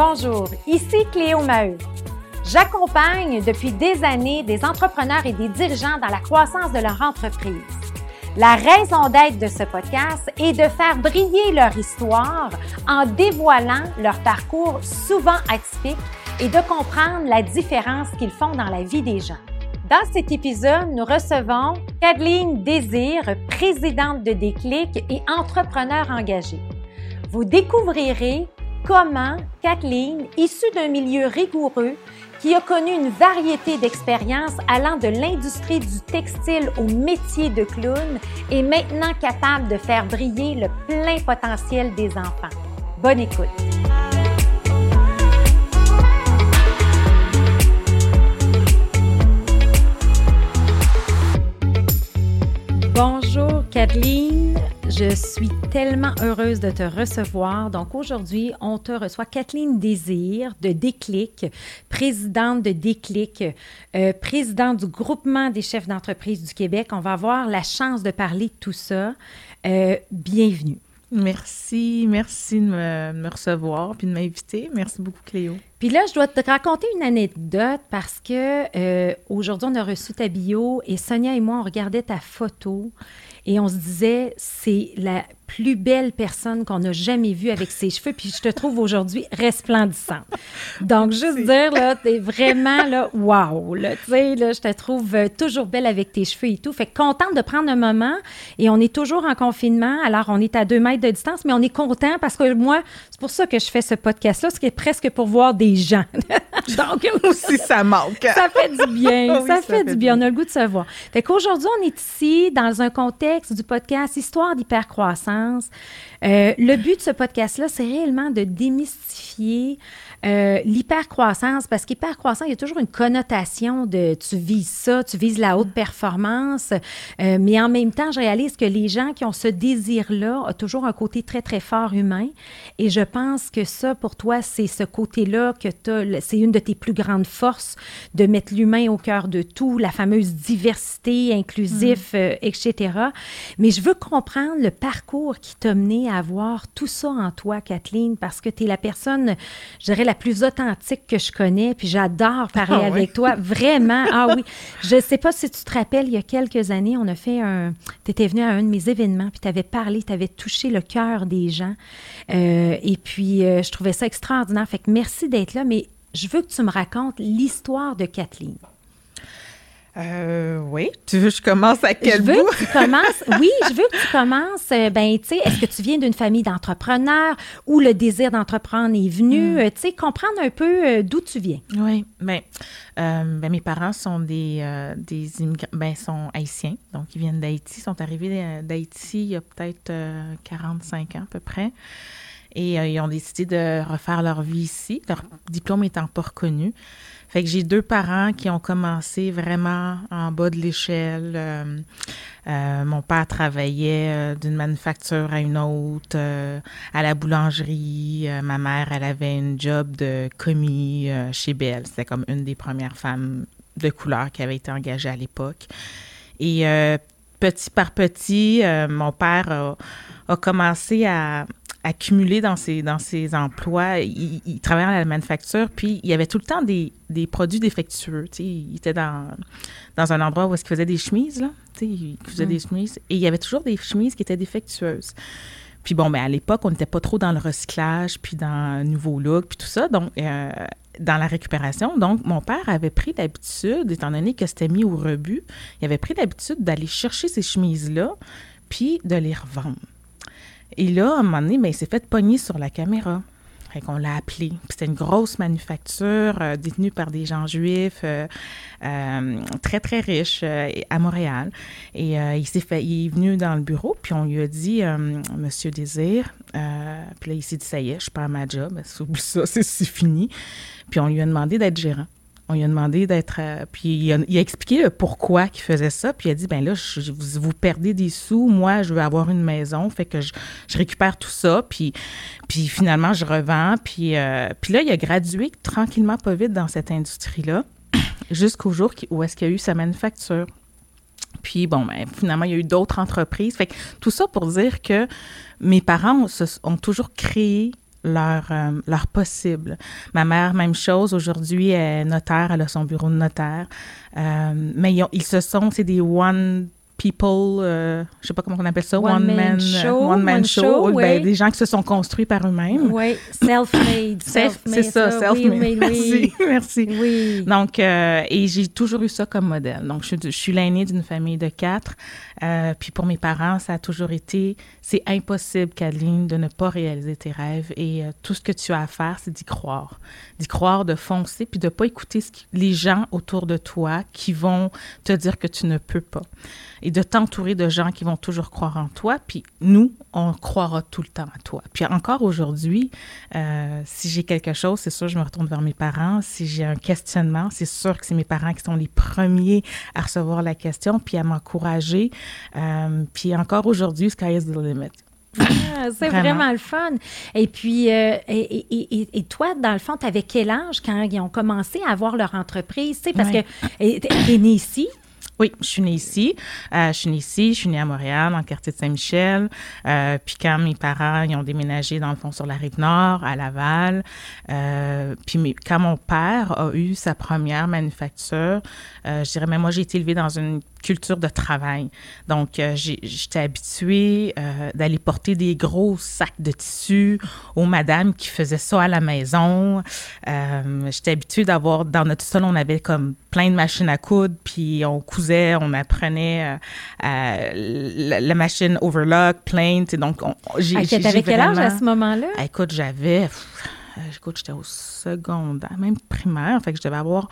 Bonjour, ici Cléo Maheu. J'accompagne depuis des années des entrepreneurs et des dirigeants dans la croissance de leur entreprise. La raison d'être de ce podcast est de faire briller leur histoire en dévoilant leur parcours souvent atypique et de comprendre la différence qu'ils font dans la vie des gens. Dans cet épisode, nous recevons Kathleen Désir, présidente de Déclic et entrepreneur engagée. Vous découvrirez comment Kathleen, issue d'un milieu rigoureux, qui a connu une variété d'expériences allant de l'industrie du textile au métier de clown, est maintenant capable de faire briller le plein potentiel des enfants. Bonne écoute. Bonjour Kathleen, je suis tellement heureuse de te recevoir. Donc aujourd'hui, on te reçoit Kathleen Désir de Déclic, présidente de Déclic, euh, présidente du groupement des chefs d'entreprise du Québec. On va avoir la chance de parler de tout ça. Euh, bienvenue. Merci, merci de me, recevoir puis de m'inviter. Merci beaucoup, Cléo. Puis là, je dois te raconter une anecdote parce que euh, aujourd'hui, on a reçu ta bio et Sonia et moi, on regardait ta photo et on se disait, c'est la plus belle personne qu'on a jamais vue avec ses cheveux, puis je te trouve aujourd'hui resplendissante. Donc, juste dire, là, t'es vraiment, là, wow, là, tu sais, là, je te trouve euh, toujours belle avec tes cheveux et tout. Fait contente de prendre un moment, et on est toujours en confinement, alors on est à deux mètres de distance, mais on est content parce que moi, c'est pour ça que je fais ce podcast-là, ce qui est presque pour voir des gens. Donc, aussi, ça manque. ça fait du bien, ça, fait, du bien. On a le goût de se voir. Fait qu'aujourd'hui, on est ici dans un contexte du podcast Histoire d'hypercroissance. Euh, le but de ce podcast-là, c'est réellement de démystifier euh, l'hypercroissance, parce qu'hypercroissance, il y a toujours une connotation de tu vises ça, tu vises la haute performance, euh, mais en même temps, je réalise que les gens qui ont ce désir-là ont toujours un côté très, très fort humain. Et je pense que ça, pour toi, c'est ce côté-là que tu c'est une de tes plus grandes forces de mettre l'humain au cœur de tout, la fameuse diversité, inclusif, mm. euh, etc. Mais je veux comprendre le parcours qui t'a mené à avoir tout ça en toi, Kathleen, parce que tu es la personne, je dirais, la plus authentique que je connais, puis j'adore parler ah avec toi. Vraiment, ah oui. Je ne sais pas si tu te rappelles, il y a quelques années, on a fait un... Tu étais venu à un de mes événements, puis tu avais parlé, tu avais touché le cœur des gens. Euh, et puis, euh, je trouvais ça extraordinaire. Fait que merci d'être là, mais je veux que tu me racontes l'histoire de Kathleen. Euh, oui. Tu veux que je commence à quel je veux Que tu commences, oui, je veux que tu commences. Euh, ben, tu sais, est-ce que tu viens d'une famille d'entrepreneurs ou le désir d'entreprendre est venu? Hmm. Euh, tu sais, comprendre un peu d'où tu viens. Oui. Bien, ben, mes parents sont des, des immigrants, ben, sont haïtiens. Donc, ils viennent d'Haïti. Sont arrivés d'Haïti il y a peut-être 45 ans à peu près. Et ils ont décidé de refaire leur vie ici, leur diplôme étant pas reconnu. Fait que j'ai deux parents qui ont commencé vraiment en bas de l'échelle. Euh, euh, mon père travaillait euh, d'une manufacture à une autre, à la boulangerie. ma mère, elle avait une job de commis chez Bell. C'était comme une des premières femmes de couleur qui avait été engagée à l'époque. Et petit par petit, mon père a commencé à, accumulé dans ses, dans ses emplois. Il, il, travaillait à la manufacture, puis il y avait tout le temps des, des produits défectueux. il était dans, dans un endroit où il faisait des chemises, là. il faisait mm. des chemises, et il y avait toujours des chemises qui étaient défectueuses. Puis bon, mais ben, à l'époque, on n'était pas trop dans le recyclage, puis dans un nouveau look, puis tout ça, donc euh, dans la récupération. Donc, mon père avait pris l'habitude, étant donné que c'était mis au rebut, il avait pris l'habitude d'aller chercher ces chemises-là, puis de les revendre. Et là, à un moment donné, ben, il s'est fait pogner sur la caméra. Fait qu'on l'a appelé. C'était une grosse manufacture euh, détenue par des gens juifs euh, euh, très, très riches à Montréal. Et il s'est fait, il est venu dans le bureau, puis on lui a dit, Monsieur Désir, puis là, il s'est dit, ça y est, je perds ma job, oublie ça, c'est fini. Puis on lui a demandé d'être gérant. On lui a demandé d'être. Euh, puis il a, expliqué le pourquoi il faisait ça. Puis il a dit ben là, vous, perdez des sous. Moi, je veux avoir une maison. Fait que je, récupère tout ça. Puis, puis finalement, je revends. Puis, euh, puis là, il a gradué tranquillement, pas vite dans cette industrie-là, jusqu'au jour où est-ce qu'il y a eu sa manufacture. Puis bon, ben, finalement, il y a eu d'autres entreprises. Fait que tout ça pour dire que mes parents ont toujours créé leur, euh, possible. Ma mère, même chose, aujourd'hui, est notaire, elle a son bureau de notaire. Euh, mais ils, ils, se sont, c'est des one people, euh, je sais pas comment on appelle ça, one, man, show, one man show, ben, des gens qui se sont construits par eux-mêmes. Oui, self-made. c'est ça, self-made. merci, merci. Oui. Donc, euh, et j'ai toujours eu ça comme modèle. Donc, je, je suis l'aînée d'une famille de quatre. Euh, puis pour mes parents, ça a toujours été, c'est impossible, Kathleen, de ne pas réaliser tes rêves. Et euh, tout ce que tu as à faire, c'est d'y croire. D'y croire, de foncer, puis de pas écouter ce les gens autour de toi qui vont te dire que tu ne peux pas et de t'entourer de gens qui vont toujours croire en toi. Puis nous, on croira tout le temps à toi. Puis encore aujourd'hui, euh, si j'ai quelque chose, c'est sûr, je me retourne vers mes parents. Si j'ai un questionnement, c'est sûr que c'est mes parents qui sont les premiers à recevoir la question puis à m'encourager. Euh, puis encore aujourd'hui, sky is the limit. Ah, c'est vraiment. le fun. Et puis, euh, et, et, et, toi, dans le fond, tu avais quel âge quand ils ont commencé à avoir leur entreprise? Tu sais, parce que tu es né ici, oui, je suis née ici. Euh, je suis née ici, je suis née à Montréal, dans le quartier de Saint-Michel. Euh, puis quand mes parents ils ont déménagé, dans le fond, sur la rive nord, à Laval, euh, puis quand mon père a eu sa première manufacture, je dirais, mais moi, j'ai été élevée dans une culture de travail. Donc, euh, j'étais habituée euh, d'aller porter des gros sacs de tissu aux madames qui faisaient ça à la maison. Euh, j'étais habituée d'avoir, dans notre sol, on avait comme plein de machines à coudre, puis on cousait, on apprenait la, machine overlock, plain. Donc, j'ai ah, T'avais quel âge à ce moment-là? écoute, j'avais... Écoute, j'étais au secondaire, même primaire, fait que je devais avoir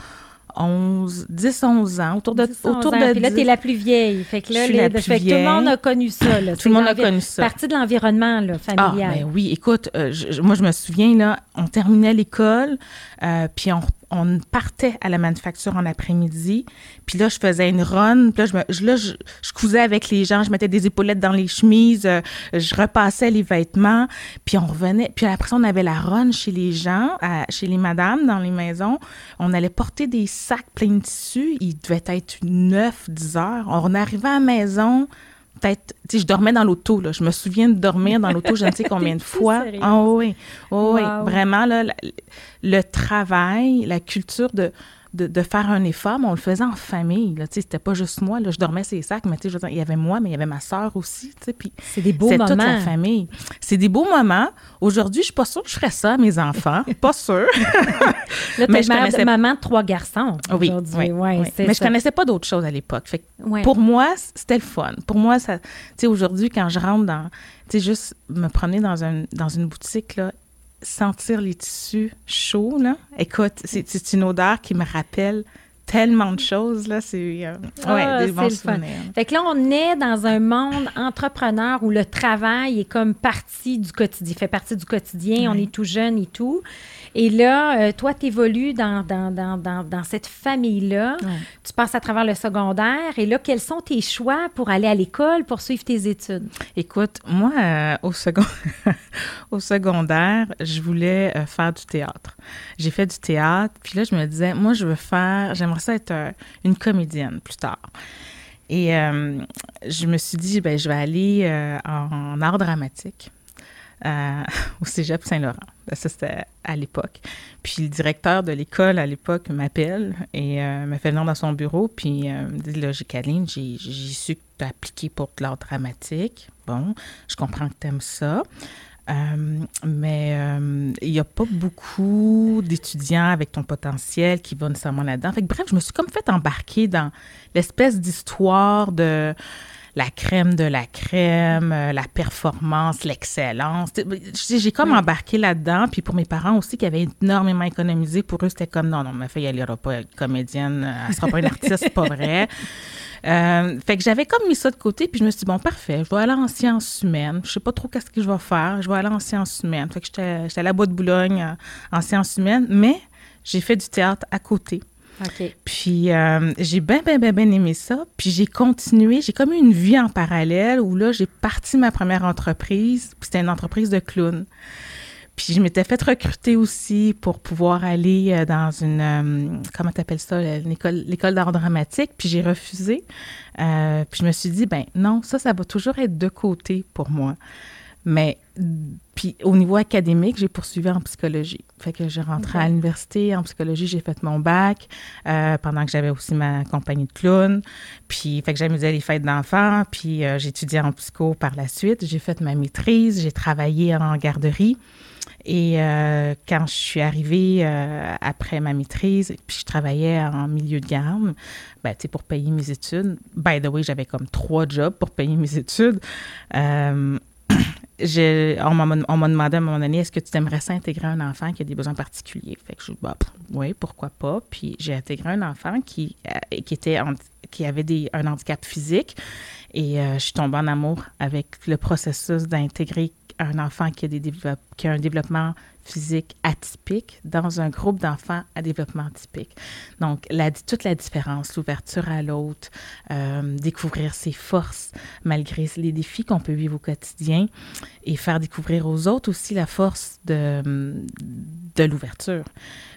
11, 10, 11 ans, autour de 10, autour ans. de Puis là, tu es la plus vieille. Fait que là, les, fait que tout le monde a connu ça. Là. Tout le monde a connu ça. Partie de l'environnement familial. Ah, ben oui, écoute, euh, moi, je me souviens, là, on terminait l'école, euh, puis on on partait à la manufacture en après-midi. Puis là, je faisais une run. Puis là, je, cousais avec les gens. Je mettais des épaulettes dans les chemises. Euh, je repassais les vêtements. Puis on revenait. Puis après on avait la run chez les gens, chez les madames dans les maisons. On allait porter des sacs pleins de tissu. Il devait être 9, 10 heures. On arrivait à la maison peut-être, tu sais, je dormais dans l'auto, là. Je me souviens de dormir dans l'auto, je ne sais combien de fois. Ah oui, oh, oui, vraiment, là, le travail, la culture de, de, faire un effort, mais on le faisait en famille. Là, c'était pas juste moi. Là, je dormais ces sacs, mais je il y avait moi, mais il y avait ma soeur aussi. Puis c'est des beaux moments. toute la famille. C'est des beaux moments. Aujourd'hui, je suis pas sûre que je ferais ça à mes enfants. pas sûre. mais je connaissais... maman de trois garçons. Oui, oui, ouais, Mais je connaissais pas d'autres choses à l'époque. Pour moi, c'était le fun. Pour moi, ça, aujourd'hui, quand je rentre dans, tu sais, juste me promener dans, un, dans une boutique, là, sentir les tissus chauds, là. Écoute, c'est une odeur qui me rappelle tellement de choses, là. C'est euh, ah, des bons souvenirs. Fait que là, on est dans un monde entrepreneur où le travail est comme partie du quotidien, fait partie du quotidien. On est tout jeune et tout. Et là, euh, toi, tu évolues dans, dans, dans, dans, cette famille-là. Tu passes à travers le secondaire. Et là, quels sont tes choix pour aller à l'école, pour suivre tes études? Écoute, moi, euh, au, second... au secondaire, je voulais euh, faire du théâtre. J'ai fait du théâtre. Puis là, je me disais, moi, je veux faire, j'aimerais ça être une comédienne plus tard. Et je me suis dit, ben, je vais aller en art dramatique. au Cégep Saint-Laurent. Ça, c'était à l'époque. Puis le directeur de l'école à l'époque m'appelle et euh, me fait venir dans son bureau. Puis euh, me dit Là, j'ai Kaline, j'ai su que tu as appliqué pour de l'art dramatique. Bon, je comprends que tu aimes ça. Euh, mais il n'y a pas beaucoup d'étudiants avec ton potentiel qui vont nécessairement là-dedans. Fait que, bref, je me suis comme fait embarquer dans l'espèce d'histoire de la crème de la crème, euh, la performance, l'excellence. J'ai comme embarqué là-dedans. Puis pour mes parents aussi, qui avaient énormément économisé, pour eux, c'était comme non, non, ma fille, elle n'ira pas être comédienne, elle ne sera pas une artiste, c'est pas vrai. Euh, fait que j'avais comme mis ça de côté, puis je me suis dit, bon, parfait, je vais aller en sciences humaines. Je sais pas trop qu'est-ce que je vais faire. Je vais aller en sciences humaines. Fait que j'étais à la Bois de Boulogne euh, en sciences humaines, mais j'ai fait du théâtre à côté. Puis euh, j'ai bien, bien, bien, bien aimé ça. Puis j'ai continué. J'ai comme eu une vie en parallèle où là, j'ai parti ma première entreprise. Puis c'était une entreprise de clown. Puis je m'étais fait recruter aussi pour pouvoir aller euh, dans une, euh, comment t'appelles ça, l'école d'art dramatique. Puis j'ai refusé. puis je me suis dit, ben non, ça, ça va toujours être de côté pour moi. Mais puis au niveau académique, j'ai poursuivi en psychologie. Fait que j'ai rentré à l'université en psychologie, j'ai fait mon bac euh, pendant que j'avais aussi ma compagnie de clown. Puis fait que j'amusais les fêtes d'enfants, puis euh, étudié en psycho par la suite. J'ai fait ma maîtrise, j'ai travaillé en garderie. Et euh, quand je suis arrivée après ma maîtrise, puis je travaillais en milieu de gamme, ben, pour payer mes études. By the way, j'avais comme trois jobs pour payer mes études on m'a demandé à un moment donné, est-ce que tu aimerais s'intégrer un enfant qui a des besoins particuliers? Fait que je bah, oui, pourquoi pas. Puis j'ai intégré un enfant qui, euh, qui, était qui avait des, un handicap physique et euh, je suis tombée en amour avec le processus d'intégrer un enfant qui a, des qui a un développement physique atypique dans un groupe d'enfants à développement typique. Donc, la, toute la différence, l'ouverture à l'autre, euh, découvrir ses forces malgré les défis qu'on peut vivre au quotidien et faire découvrir aux autres aussi la force de, de l'ouverture.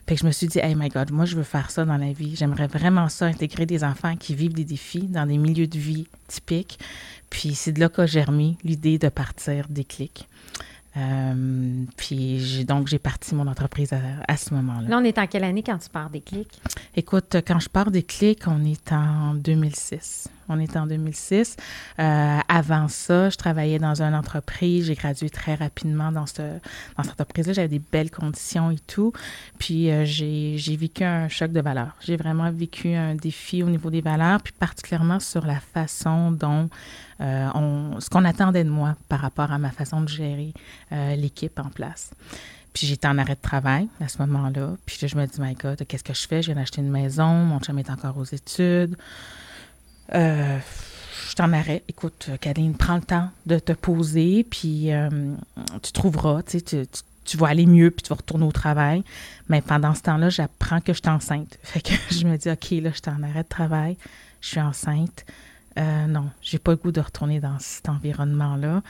Fait que je me suis dit, hey my God, moi, je veux faire ça dans la vie. J'aimerais vraiment ça, intégrer des enfants qui vivent des défis dans des milieux de vie typiques. Puis c'est de là qu'a germé l'idée de partir des clics. Euh, puis j'ai, donc, j'ai parti mon entreprise à, ce moment-là. Là, on est en quelle année quand tu pars des clics? Écoute, quand je pars des clics, on est en 2006. On est en 2006. Euh, avant ça, je travaillais dans une entreprise. J'ai gradué très rapidement dans, ce, dans cette entreprise-là. J'avais des belles conditions et tout. Puis euh, j'ai, vécu un choc de valeurs. J'ai vraiment vécu un défi au niveau des valeurs, puis particulièrement sur la façon dont euh, on, ce qu'on attendait de moi par rapport à ma façon de gérer l'équipe en place. Puis j'étais en arrêt de travail à ce moment-là. Puis je me dis, my God, qu'est-ce que je fais? Je viens d'acheter une maison, mon chum est encore aux études. Euh, je t'en arrête. Écoute, Kaline, prends le temps de te poser, puis euh, tu trouveras, tu, tu, vas aller mieux, puis tu vas retourner au travail. Mais pendant ce temps-là, j'apprends que je suis enceinte. Fait que je me dis, OK, là, je suis en arrêt de travail, je suis enceinte. Euh, non, j'ai pas le goût de retourner dans cet environnement-là.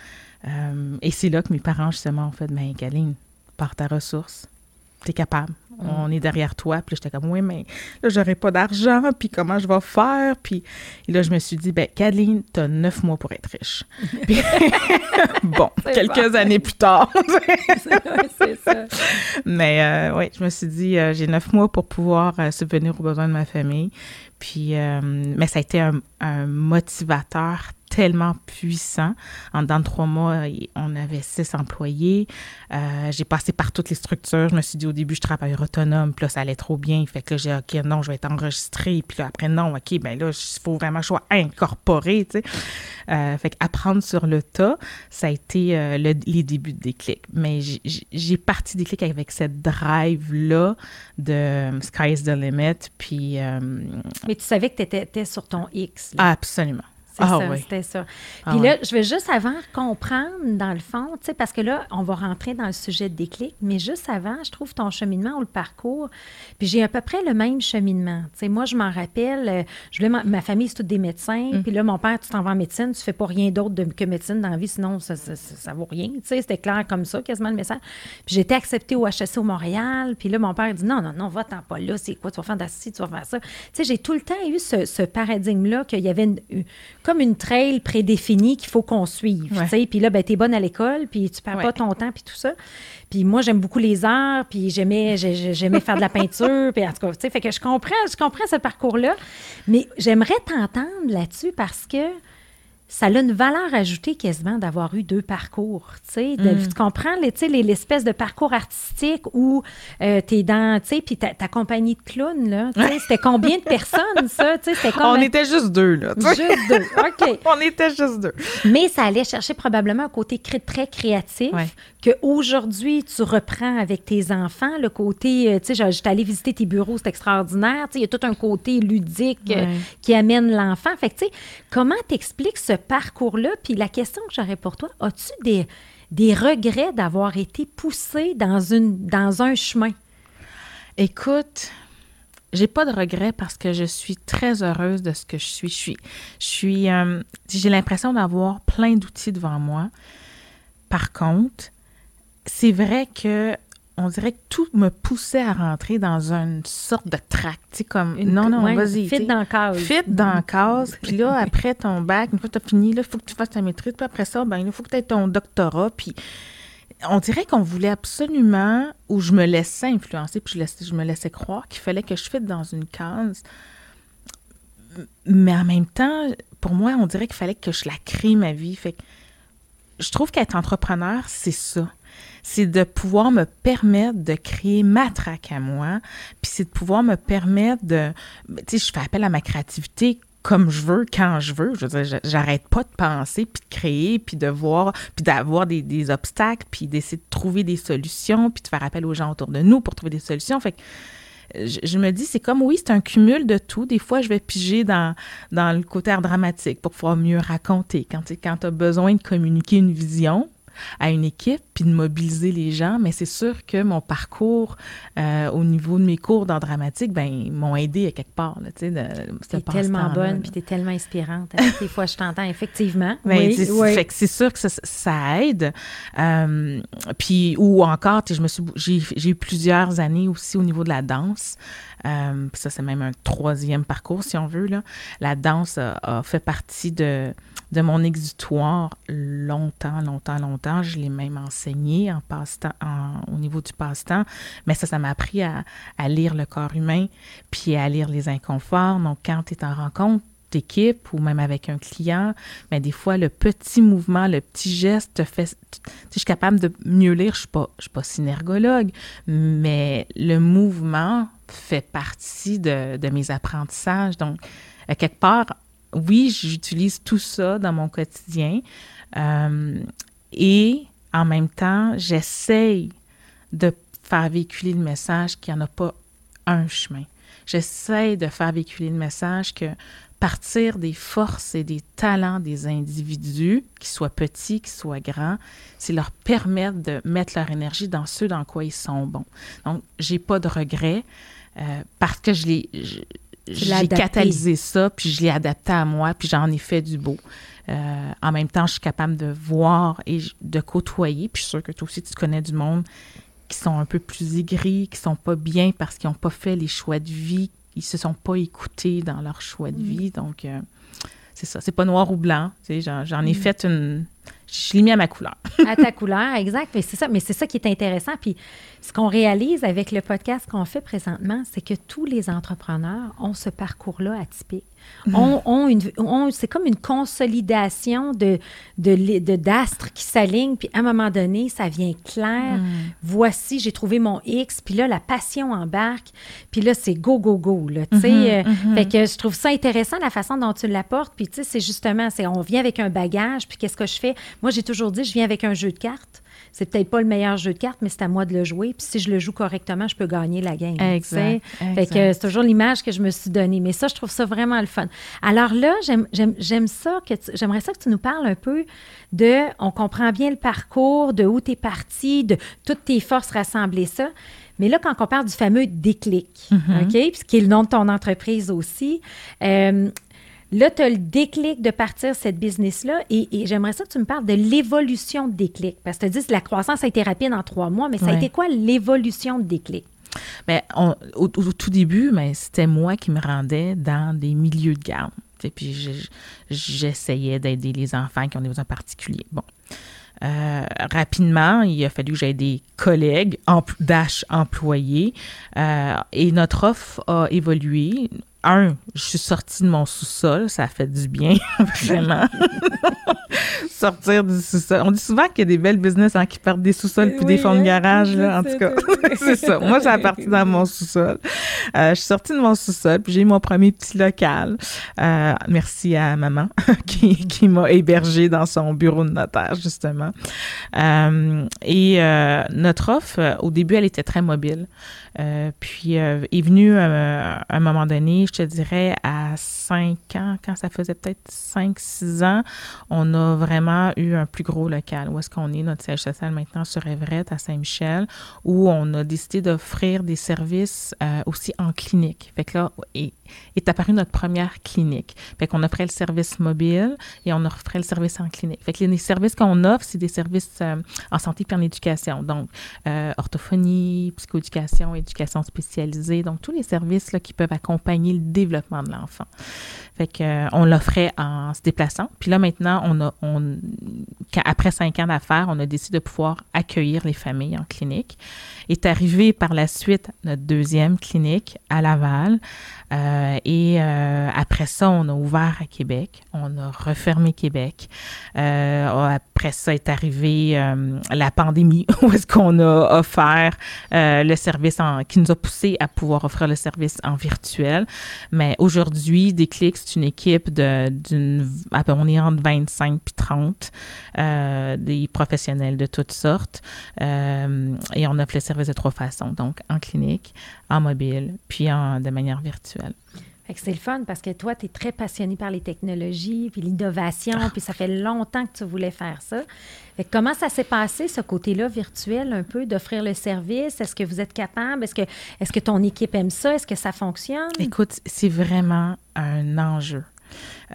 Euh, et c'est là que mes parents, justement, ont fait, ben, Kaline, par ta ressource, tu es capable. Mm. On est derrière toi. Puis j'étais comme, oui, mais là, j'aurais pas d'argent. Puis comment je vais faire? Puis là, je me suis dit, ben, Kathleen, tu as neuf mois pour être riche. bon, quelques années plus tard. c'est ça. Mais euh, oui, je me suis dit, euh, j'ai neuf mois pour pouvoir euh, subvenir aux besoins de ma famille. Puis, mais ça a été un, un motivateur tellement puissant. En dans trois mois, on avait six employés. Euh, j'ai passé par toutes les structures. Je me suis dit au début, je travaille autonome. Puis là, ça allait trop bien. Fait que là, j'ai OK, non, je vais être enregistré. Puis là, après, non, OK, ben là, il faut vraiment que je sois incorporé, tu sais. Euh, fait qu'apprendre sur le tas, ça a été euh, les débuts de Déclic. Mais j'ai parti Déclic avec cette drive-là de Sky is the limit. Puis. Mais tu savais que tu étais, sur ton X. Absolument. Ah, ça, c'était ça. Ah Puis là, je veux juste avant comprendre, dans le fond, tu sais, parce que là, on va rentrer dans le sujet de déclic, mais juste avant, je trouve ton cheminement ou le parcours, puis j'ai à peu près le même cheminement. Tu sais, moi, je m'en rappelle, euh, je voulais ma, famille, c'est tous des médecins, mm. puis là, mon père, tu t'en vas en médecine, tu fais pas rien d'autre que médecine dans la vie, sinon, ça, ça, vaut rien. Tu sais, c'était clair comme ça, quasiment le message. Puis j'étais acceptée au HSC au Montréal, puis là, mon père dit non, non, non, va-t'en pas là, c'est quoi, tu vas faire d'assez, tu vas faire ça. Tu sais, j'ai tout le temps eu ce, ce paradigme-là qu'il y avait une, comme une trail prédéfinie qu'il faut qu'on suive. Puis là, ben, tu es bonne à l'école, puis tu perds pas ton temps, puis tout ça. Puis moi, j'aime beaucoup les arts, puis j'aimais, j'aimais faire de la peinture, puis en tout cas, tu sais, fait que je comprends, je comprends ce parcours-là, mais j'aimerais t'entendre là-dessus parce que ça a une valeur ajoutée quasiment d'avoir eu deux parcours. Tu sais, mm. tu comprends l'espèce de parcours artistique où euh, tu es dans, tu sais, puis ta, compagnie de clowns, là, c'était combien de personnes, ça? Comme, On était juste deux, là. Juste deux, OK. On était juste deux. Mais ça allait chercher probablement un côté très créatif qu'aujourd'hui, tu reprends avec tes enfants, le côté, euh, tu sais, j'étais allée visiter tes bureaux, c'est extraordinaire, tu sais, il y a tout un côté ludique euh, qui amène l'enfant. Fait que, tu sais, comment t'expliques ce parcours-là? Puis la question que j'aurais pour toi, as-tu des, des regrets d'avoir été poussé dans, dans un chemin? Écoute, j'ai pas de regrets parce que je suis très heureuse de ce que je suis euh, j'ai l'impression d'avoir plein d'outils devant moi. Par contre, c'est vrai que on dirait que tout me poussait à rentrer dans une sorte de tract. Tu sais, comme, non, non, vas-y. Fit dans case. Fit dans le case. Puis là, après ton bac, une fois que tu as fini, il faut que tu fasses ta maîtrise. Puis après ça, ben, il faut que tu aies ton doctorat. Puis on dirait qu'on voulait absolument, ou je me laissais influencer, puis je, je me laissais croire qu'il fallait que je fitte dans une case. Mais en même temps, pour moi, on dirait qu'il fallait que je la crée, ma vie. Fait que je trouve qu'être entrepreneur, c'est ça. C'est de pouvoir me permettre de créer ma traque à moi, puis c'est de pouvoir me permettre de... Tu sais, je fais appel à ma créativité comme je veux, quand je veux. Je veux dire, j'arrête pas de penser, puis de créer, puis de voir, puis d'avoir des, des, obstacles, puis d'essayer de trouver des solutions, puis de faire appel aux gens autour de nous pour trouver des solutions. Fait que je, me dis, c'est comme, oui, c'est un cumul de tout. Des fois, je vais piger dans, dans le côté dramatique pour pouvoir mieux raconter. Quand, quand tu as besoin de communiquer une vision, à une équipe puis de mobiliser les gens. Mais c'est sûr que mon parcours euh, au niveau de mes cours d'art dramatique, ben m'ont aidé à quelque part. Tu es tellement bonne puis tu es tellement inspirante. Des fois, je t'entends effectivement. Ben, oui, Fait que c'est sûr que ça, aide. Euh, puis, ou encore, je me suis, j'ai eu plusieurs années aussi au niveau de la danse. Euh, ça, c'est même un troisième parcours, si on veut. Là. La danse a fait partie de de mon exutoire longtemps, longtemps, longtemps. Je l'ai même enseigné en passe-temps, au niveau du passe-temps. Mais ça, ça m'a appris à, lire le corps humain, puis à lire les inconforts. Donc, quand tu es en rencontre, d'équipe ou même avec un client, mais des fois, le petit mouvement, le petit geste te fait... je suis capable de mieux lire, je ne suis, pas synergologue, mais le mouvement fait partie de, de mes apprentissages. Donc, à quelque part, oui, j'utilise tout ça dans mon quotidien euh, et en même temps, j'essaye de faire véhiculer le message qu'il n'y en a pas un chemin. J'essaie de faire véhiculer le message que partir des forces et des talents des individus, qu'ils soient petits, qu'ils soient grands, c'est leur permettre de mettre leur énergie dans ce dans quoi ils sont bons. Donc, j'ai pas de regrets euh, parce que je les, j'ai catalysé ça, puis je l'ai adapté à moi, puis j'en ai fait du beau. Euh, en même temps, je suis capable de voir et de côtoyer. Puis je suis sûre que toi aussi, tu connais du monde qui sont un peu plus aigris, qui sont pas bien parce qu'ils n'ont pas fait les choix de vie, ils se sont pas écoutés dans leur choix de mm. vie. Donc, euh, c'est ça. C'est pas noir ou blanc. J'en ai mm. fait une. Je l'ai mis à ma couleur. à ta couleur, exact. Mais c'est ça. Mais c'est ça qui est intéressant. Puis ce qu'on réalise avec le podcast qu'on fait présentement, c'est que tous les entrepreneurs ont ce parcours-là atypique. On, c'est comme une consolidation de, de, d'astres qui s'alignent, puis à un moment donné, ça vient clair. Mhm. Voici, j'ai trouvé mon X, puis là, la passion embarque, puis là, c'est go, go, go. Là, mhm. euh, Fait que je trouve ça intéressant, la façon dont tu l'apportes, puis tu sais, c'est justement, c'est on vient avec un bagage, puis qu'est-ce que je fais? Moi, j'ai toujours dit, je viens avec un jeu de cartes c'est peut-être pas le meilleur jeu de cartes, mais c'est à moi de le jouer. Puis si je le joue correctement, je peux gagner la game. Exact. Fait que c'est toujours l'image que je me suis donnée. Mais ça, je trouve ça vraiment le fun. Alors là, j'aime ça, que j'aimerais ça que tu nous parles un peu de, on comprend bien le parcours, de où tu es parti, de toutes tes forces rassemblées ça. Mais là, quand on parle du fameux déclic, mm-hmm. OK, puis qui est le nom de ton entreprise aussi, euh, Là, tu as le déclic de partir cette business-là et, j'aimerais ça que tu me parles de l'évolution de déclic. Parce que tu dis que la croissance a été rapide en trois mois, mais ça a été quoi l'évolution de déclic? Bien, au, tout début, mais c'était moi qui me rendais dans des milieux de garde. Et puis, j'essayais d'aider les enfants qui ont des besoins particuliers. Bon. Euh, rapidement, il a fallu que j'aie des collègues, dash employés, euh, et notre offre a évolué un, je suis sortie de mon sous-sol, ça a fait du bien, vraiment. Sortir du sous-sol. On dit souvent qu'il y a des belles business hein, qui perdent des sous-sols puis des fonds de hein, garage, là, en tout cas. c'est ça. Moi, j'ai parti dans mon sous-sol. Euh, je suis sortie de mon sous-sol, puis j'ai eu mon premier petit local. Euh, merci à maman qui, qui m'a hébergé dans son bureau de notaire, justement. Euh, et notre offre, au début, elle était très mobile. Euh, puis euh, est venu euh, à un moment donné, je te dirais, à 5 ans, quand ça faisait peut-être 5-6 ans, on a vraiment eu un plus gros local. Où est-ce qu'on est, notre siège social maintenant sur Everett, à Saint-Michel, où on a décidé d'offrir des services aussi en clinique. Fait que là, est, apparue notre première clinique. Fait qu'on offrait le service mobile et on offrait le service en clinique. Fait que les, services qu'on offre, c'est des services en santé et en éducation. Donc, orthophonie, psychoéducation, éducation spécialisée. Donc, tous les services qui peuvent accompagner le développement de l'enfant. Fait que, euh, on l'offrait en se déplaçant. Puis là, maintenant, on a, après cinq ans d'affaires, on a décidé de pouvoir accueillir les familles en clinique. Est arrivé par la suite notre deuxième clinique à Laval. Euh, et euh, après ça, on a ouvert à Québec. On a refermé Québec. après ça est arrivé la pandémie, où est-ce qu'on a offert le service en, qui nous a poussé à pouvoir offrir le service en virtuel. Mais aujourd'hui, Déclic, c'est une équipe de, d'une, on est entre 25 puis 30, euh, des professionnels de toutes sortes. Euh, et on offre le service de trois façons, donc en clinique, en mobile, puis en, de manière virtuelle c'est le fun parce que toi, tu es très passionné par les technologies, puis l'innovation, ah. puis ça fait longtemps que tu voulais faire ça. comment ça s'est passé, ce côté-là virtuel, un peu, d'offrir le service? Est-ce que vous êtes capable? Est-ce que, est que ton équipe aime ça? Est-ce que ça fonctionne? Écoute, c'est vraiment un enjeu.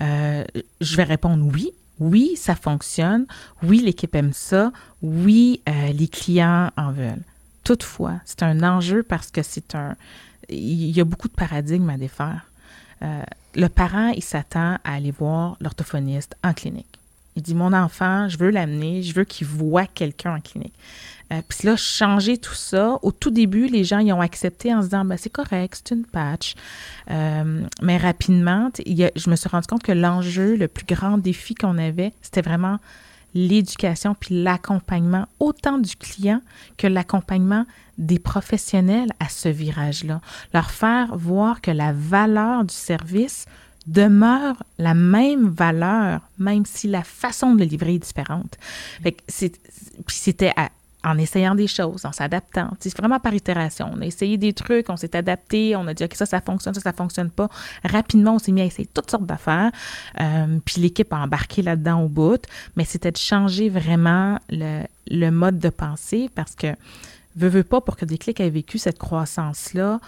Euh, je vais répondre oui. Oui, ça fonctionne. Oui, l'équipe aime ça. Oui, euh, les clients en veulent. Toutefois, c'est un enjeu parce que c'est un... Il y a beaucoup de paradigmes à défaire. Euh, le parent, il s'attend à aller voir l'orthophoniste en clinique. Il dit, mon enfant, je veux l'amener, je veux qu'il voit quelqu'un en clinique. Euh, puis là, changer tout ça, au tout début, les gens y ont accepté en se disant, ben, c'est correct, c'est une patch. Euh, mais rapidement, je me suis rendu compte que l'enjeu, le plus grand défi qu'on avait, c'était vraiment l'éducation puis l'accompagnement autant du client que l'accompagnement des professionnels à ce virage-là. Leur faire voir que la valeur du service demeure la même valeur, même si la façon de le livrer est différente. Fait puis c'était en essayant des choses, en s'adaptant. C'est vraiment par itération. On a essayé des trucs, on s'est adapté, on a dit, OK, ça, ça fonctionne, ça, ça fonctionne pas. Rapidement, on s'est mis à essayer toutes sortes d'affaires. Euh, puis l'équipe a embarqué là-dedans au bout. Mais c'était de changer vraiment le, mode de pensée parce que Veux, pas, pour que Déclic ait vécu cette croissance-là,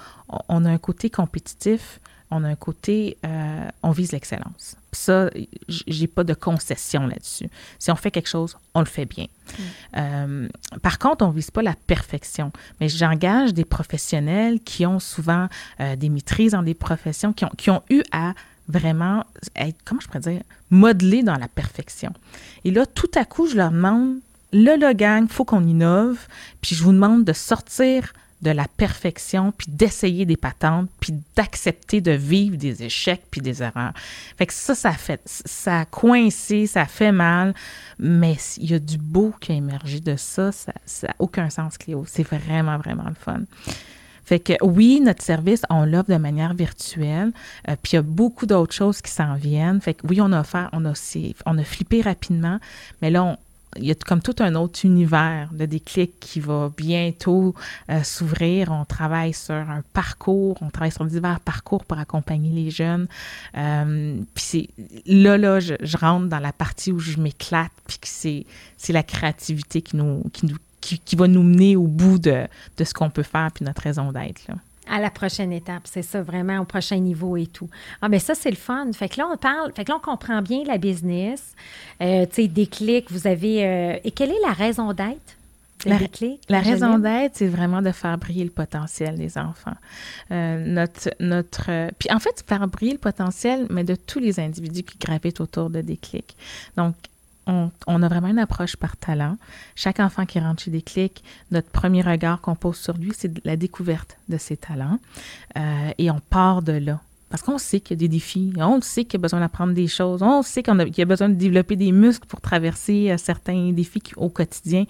on a un côté compétitif, on a un côté, euh, on vise l'excellence. Ça, j'ai pas de concession là-dessus. Si on fait quelque chose, on le fait bien. Mm. Euh, par contre, on vise pas la perfection. Mais j'engage des professionnels qui ont souvent euh, des maîtrises dans des professions, qui ont, qui ont eu à vraiment être, comment je pourrais dire, modeler dans la perfection. Et là, tout à coup, je leur demande Là, le gang, il faut qu'on innove. Puis je vous demande de sortir de la perfection, puis d'essayer des patentes, puis d'accepter de vivre des échecs, puis des erreurs. Fait que ça, ça fait, ça a ça fait mal, mais il y a du beau qui a émergé de ça. Ça n'a aucun sens, Cléo. C'est vraiment, vraiment le fun. Fait que oui, notre service, on l'offre de manière virtuelle, euh, puis il y a beaucoup d'autres choses qui s'en viennent. Fait que oui, on a offert, on a, on a flippé rapidement, mais là, on, il y a comme tout un autre univers de déclic qui va bientôt euh, s'ouvrir. On travaille sur un parcours, on travaille sur divers parcours pour accompagner les jeunes. Euh, puis c'est là, là, je, rentre dans la partie où je m'éclate, puis que c'est, c'est la créativité qui nous, qui nous qui, va nous mener au bout de, de ce qu'on peut faire, puis notre raison d'être. Là. À la prochaine étape, c'est ça, vraiment au prochain niveau et tout. Ah, mais ça, c'est le fun. Fait que là, on parle, fait que là, on comprend bien la business. Euh, tu sais, déclic, vous avez. Euh, et quelle est la raison d'être? La, la raison d'être, c'est vraiment de faire briller le potentiel des enfants. Euh, notre, notre, puis en fait, faire briller le potentiel, mais de tous les individus qui gravitent autour de Déclic. Donc, on, a vraiment une approche par talent. Chaque enfant qui rentre chez Déclic, notre premier regard qu'on pose sur lui, c'est la découverte de ses talents. Euh, et on part de là. Parce qu'on sait qu'il y a des défis, on sait qu'il y a besoin d'apprendre des choses, on sait qu'il y a besoin de développer des muscles pour traverser euh, certains défis au quotidien.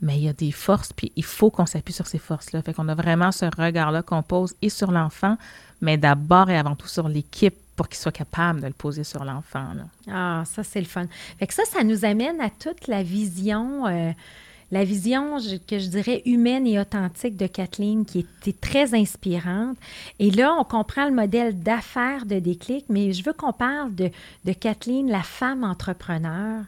Mais il y a des forces, puis il faut qu'on s'appuie sur ces forces-là. Fait qu'on a vraiment ce regard-là qu'on pose et sur l'enfant, mais d'abord et avant tout sur l'équipe pour qu'il soit capable de le poser sur l'enfant. Ah, ça, c'est le fun. Fait que ça, ça nous amène à toute la vision. Euh, la vision que je dirais humaine et authentique de Kathleen qui était très inspirante. Et là, on comprend le modèle d'affaires de déclic, mais je veux qu'on parle de, de Kathleen, la femme entrepreneur.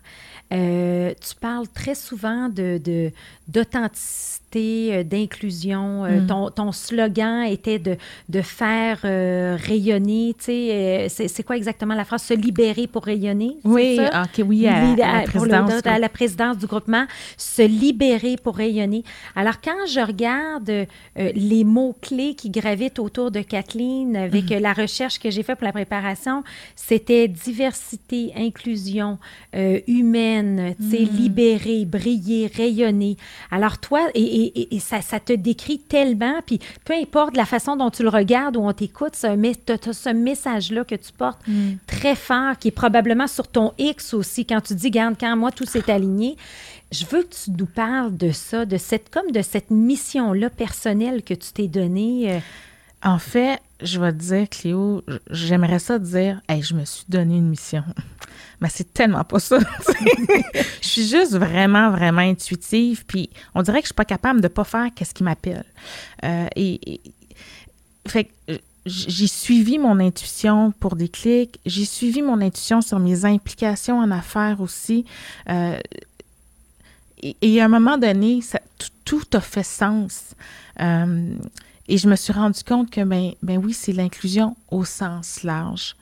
Euh, tu parles très souvent de, d'authenticité, euh, d'inclusion. Euh, mm. ton, slogan était de, de faire rayonner. Tu sais, c'est, quoi exactement la phrase? Se libérer pour rayonner? Oui, OK, oui, à, la présidence, à la présidence du groupement. Se libérer pour rayonner. Alors, quand je regarde les mots-clés qui gravitent autour de Kathleen avec mm. la recherche que j'ai faite pour la préparation, c'était diversité, inclusion, humaine, tu sais, mm. libérer, briller, rayonner. Alors toi, et, ça, ça, te décrit tellement, puis peu importe la façon dont tu le regardes ou on t'écoute, tu as ce message-là que tu portes mm. très fort, qui est probablement sur ton X aussi, quand tu dis, garde, quand moi, tout s'est aligné. Je veux que tu nous parles de ça, de cette, comme de cette mission-là personnelle que tu t'es donnée. Euh. En fait, je vais te dire, Cléo, j'aimerais ça dire, hey, je me suis donné une mission. Mais c'est tellement pas ça. je suis juste vraiment, vraiment intuitive. Puis on dirait que je suis pas capable de pas faire qu'est-ce qui m'appelle. Euh, et, j'ai suivi mon intuition pour des clics. J'ai suivi mon intuition sur mes implications en affaires aussi. Euh, et, à un moment donné, ça, tout, a fait sens. Euh, et je me suis rendu compte que, ben, ben oui, c'est l'inclusion au sens large.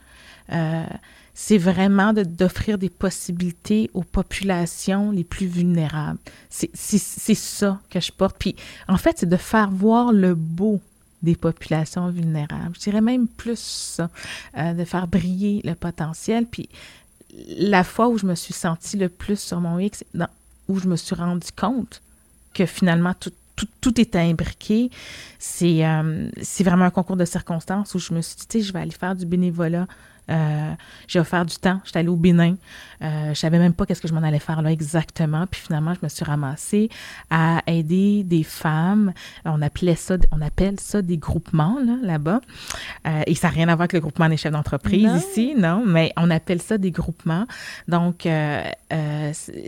Euh, c'est vraiment d'offrir des possibilités aux populations les plus vulnérables. C'est ça que je porte. Puis, en fait, c'est de faire voir le beau des populations vulnérables. Je dirais même plus ça, euh, de faire briller le potentiel. Puis, la fois où je me suis sentie le plus sur mon X, où je me suis rendu compte que finalement, tout, tout, est imbriqué. Euh, c'est vraiment un concours de circonstances où je me suis dit, tu sais, je vais aller faire du bénévolat. Euh, j'ai offert du temps. J'étais allée au Bénin. Euh, je savais même pas qu'est-ce que je m'en allais faire là exactement. Puis finalement, je me suis ramassée à aider des femmes. On appelait ça, on appelle ça des groupements là, bas et ça n'a rien à voir avec le groupement des chefs d'entreprise ici, non. Mais on appelle ça des groupements. Donc,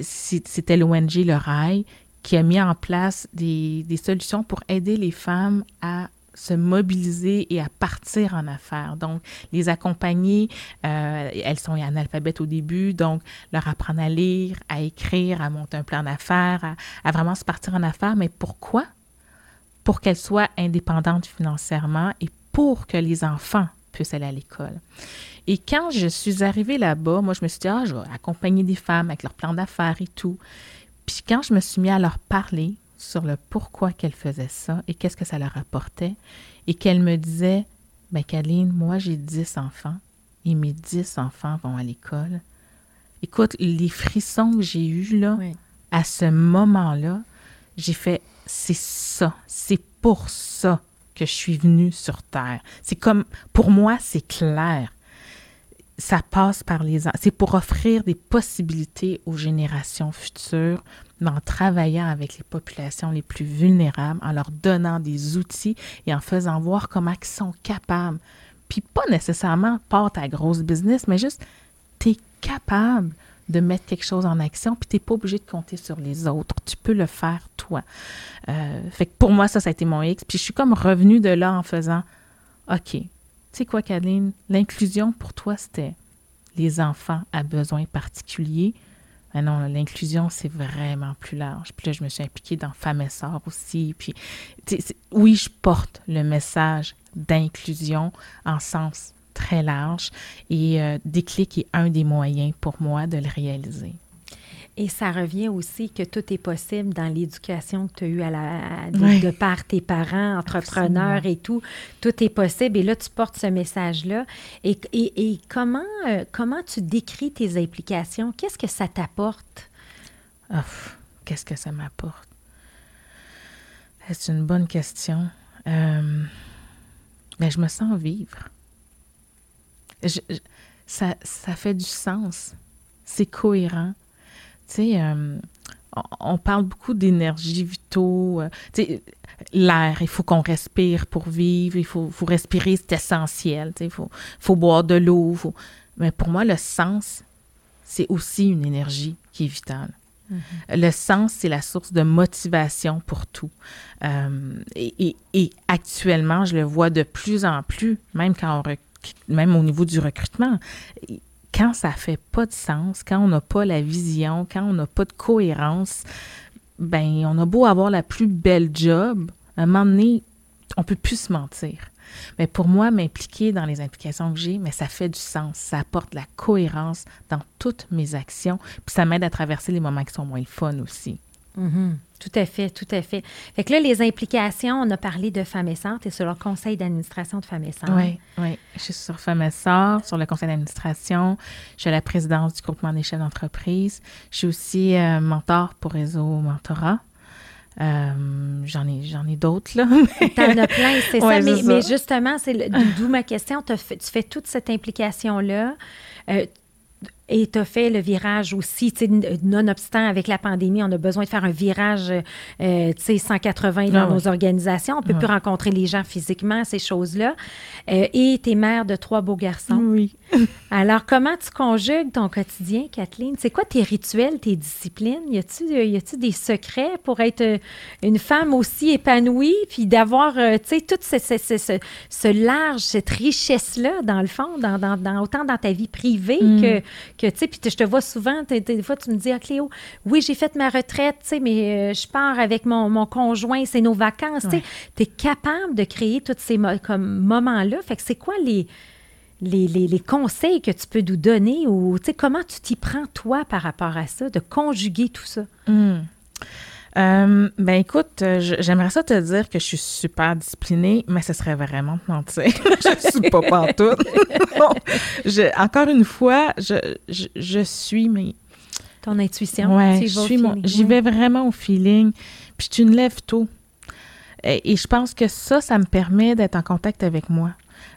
c'était l'ONG Le Rail qui a mis en place des, solutions pour aider les femmes à se mobiliser et à partir en affaires. Donc, les accompagner, euh, elles sont analphabètes au début, donc leur apprendre à lire, à écrire, à monter un plan d'affaires, à, vraiment se partir en affaires. Mais pourquoi? Pour qu'elles soient indépendantes financièrement et pour que les enfants puissent aller à l'école. Et quand je suis arrivée là-bas, moi, je me suis dit, ah, je vais accompagner des femmes avec leur plan d'affaires et tout. Puis quand je me suis mis à leur parler sur le pourquoi qu'elles faisaient ça et qu'est-ce que ça leur apportait, et qu'elles me disaient, ben Kaline, moi j'ai dix enfants et mes dix enfants vont à l'école. Écoute, les frissons que j'ai eus là, à ce moment-là, j'ai fait, c'est ça, c'est pour ça que je suis venue sur Terre. C'est comme, pour moi, c'est clair ça passe par les... C'est pour offrir des possibilités aux générations futures, en travaillant avec les populations les plus vulnérables, en leur donnant des outils et en faisant voir comment ils sont capables. Puis pas nécessairement par ta grosse business, mais juste, tu es capable de mettre quelque chose en action, puis tu n'es pas obligé de compter sur les autres. Tu peux le faire toi. Euh, fait que pour moi, ça, ça a été mon X. Puis je suis comme revenue de là en faisant, OK, tu sais quoi, Kathleen, l'inclusion pour toi, c'était les enfants à besoins particuliers. Mais non, l'inclusion, c'est vraiment plus large. Puis là, je me suis impliquée dans Femmes et aussi. Puis, oui, je porte le message d'inclusion en sens très large et euh, Déclic est un des moyens pour moi de le réaliser. Et ça revient aussi que tout est possible dans l'éducation que tu as eue à la, de, par tes parents, entrepreneurs et tout. Tout est possible. Et là, tu portes ce message-là. Et, et, comment, euh, comment tu décris tes implications? Qu'est-ce que ça t'apporte? Qu'est-ce que ça m'apporte? C'est une bonne question. Euh, ben, je me sens vivre. ça, ça fait du sens. C'est cohérent tu sais, euh, on parle beaucoup d'énergie vitaux. Euh, l'air, il faut qu'on respire pour vivre, il faut, faut respirer, c'est essentiel. Il faut, faut, boire de l'eau. Mais pour moi, le sens, c'est aussi une énergie qui est vitale. Mm-hmm. Le sens, c'est la source de motivation pour tout. Euh, et, actuellement, je le vois de plus en plus, même quand même au niveau du recrutement. Quand ça fait pas de sens, quand on n'a pas la vision, quand on n'a pas de cohérence, ben on a beau avoir la plus belle job, à un moment donné, on peut plus se mentir. Mais pour moi, m'impliquer dans les implications que j'ai, ça fait du sens. Ça apporte la cohérence dans toutes mes actions. Puis ça m'aide à traverser les moments qui sont moins fun aussi. Mm-hmm. Tout à fait, tout à fait. Fait que là, les implications, on a parlé de Femmes et et sur le conseil d'administration de Femmes et Oui, oui. Je suis sur Femmes et sur le conseil d'administration. Je suis à la présidence du groupement des chefs d'entreprise. Je suis aussi euh, mentor pour Réseau Mentorat. Euh, j'en ai, j'en ai d'autres, là. T'en as plein, c'est ça. Mais, justement, c'est d'où ma question. tu fais toute cette implication-là. Euh, et tu as fait le virage aussi, nonobstant avec la pandémie, on a besoin de faire un virage, euh, tu sais, 180 dans ah nos organisations. On ne peut plus rencontrer les gens physiquement, ces choses-là. Euh, et tu es mère de trois beaux garçons. Oui. Alors, comment tu conjugues ton quotidien, Kathleen? C'est quoi tes rituels, tes disciplines? Y a-tu des secrets pour être euh, une femme aussi épanouie, puis d'avoir, tu sais, tout ce, ce, large, cette richesse-là, dans le fond, dans, dans, autant dans ta vie privée mm. que que, tu sais, puis je te vois souvent, des fois, tu me dis, ah, Cléo, oui, j'ai fait ma retraite, tu sais, mais euh, je pars avec mon, mon conjoint, c'est nos vacances, tu es capable de créer tous ces comme, moments-là. Fait que c'est quoi les, les, les, conseils que tu peux nous donner ou, tu sais, comment tu t'y prends, toi, par rapport à ça, de conjuguer tout ça? Mmh. Euh, ben écoute, euh, j'aimerais ça te dire que je suis super disciplinée, mais ce serait vraiment te mentir. je suis pas partout. je, encore une fois, je, je, suis mes... Ton intuition. Ouais, je suis j'y vais vraiment au feeling. Puis tu ne lèves tôt. Et, et, je pense que ça, ça me permet d'être en contact avec moi.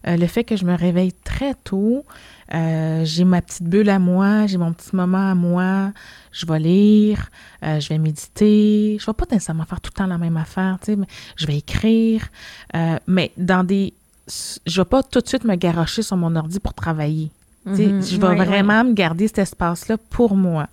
Euh, le fait que je me réveille très tôt, euh, j'ai ma petite bulle à moi, j'ai mon petit moment à moi, je vais lire, euh, je vais méditer. Je ne vais pas nécessairement faire tout le temps la même affaire, tu sais, mais je vais écrire. mais dans des. Je ne vais pas tout de suite me garocher sur mon ordi pour travailler. Mm-hmm. je vais vraiment me garder cet espace-là pour moi.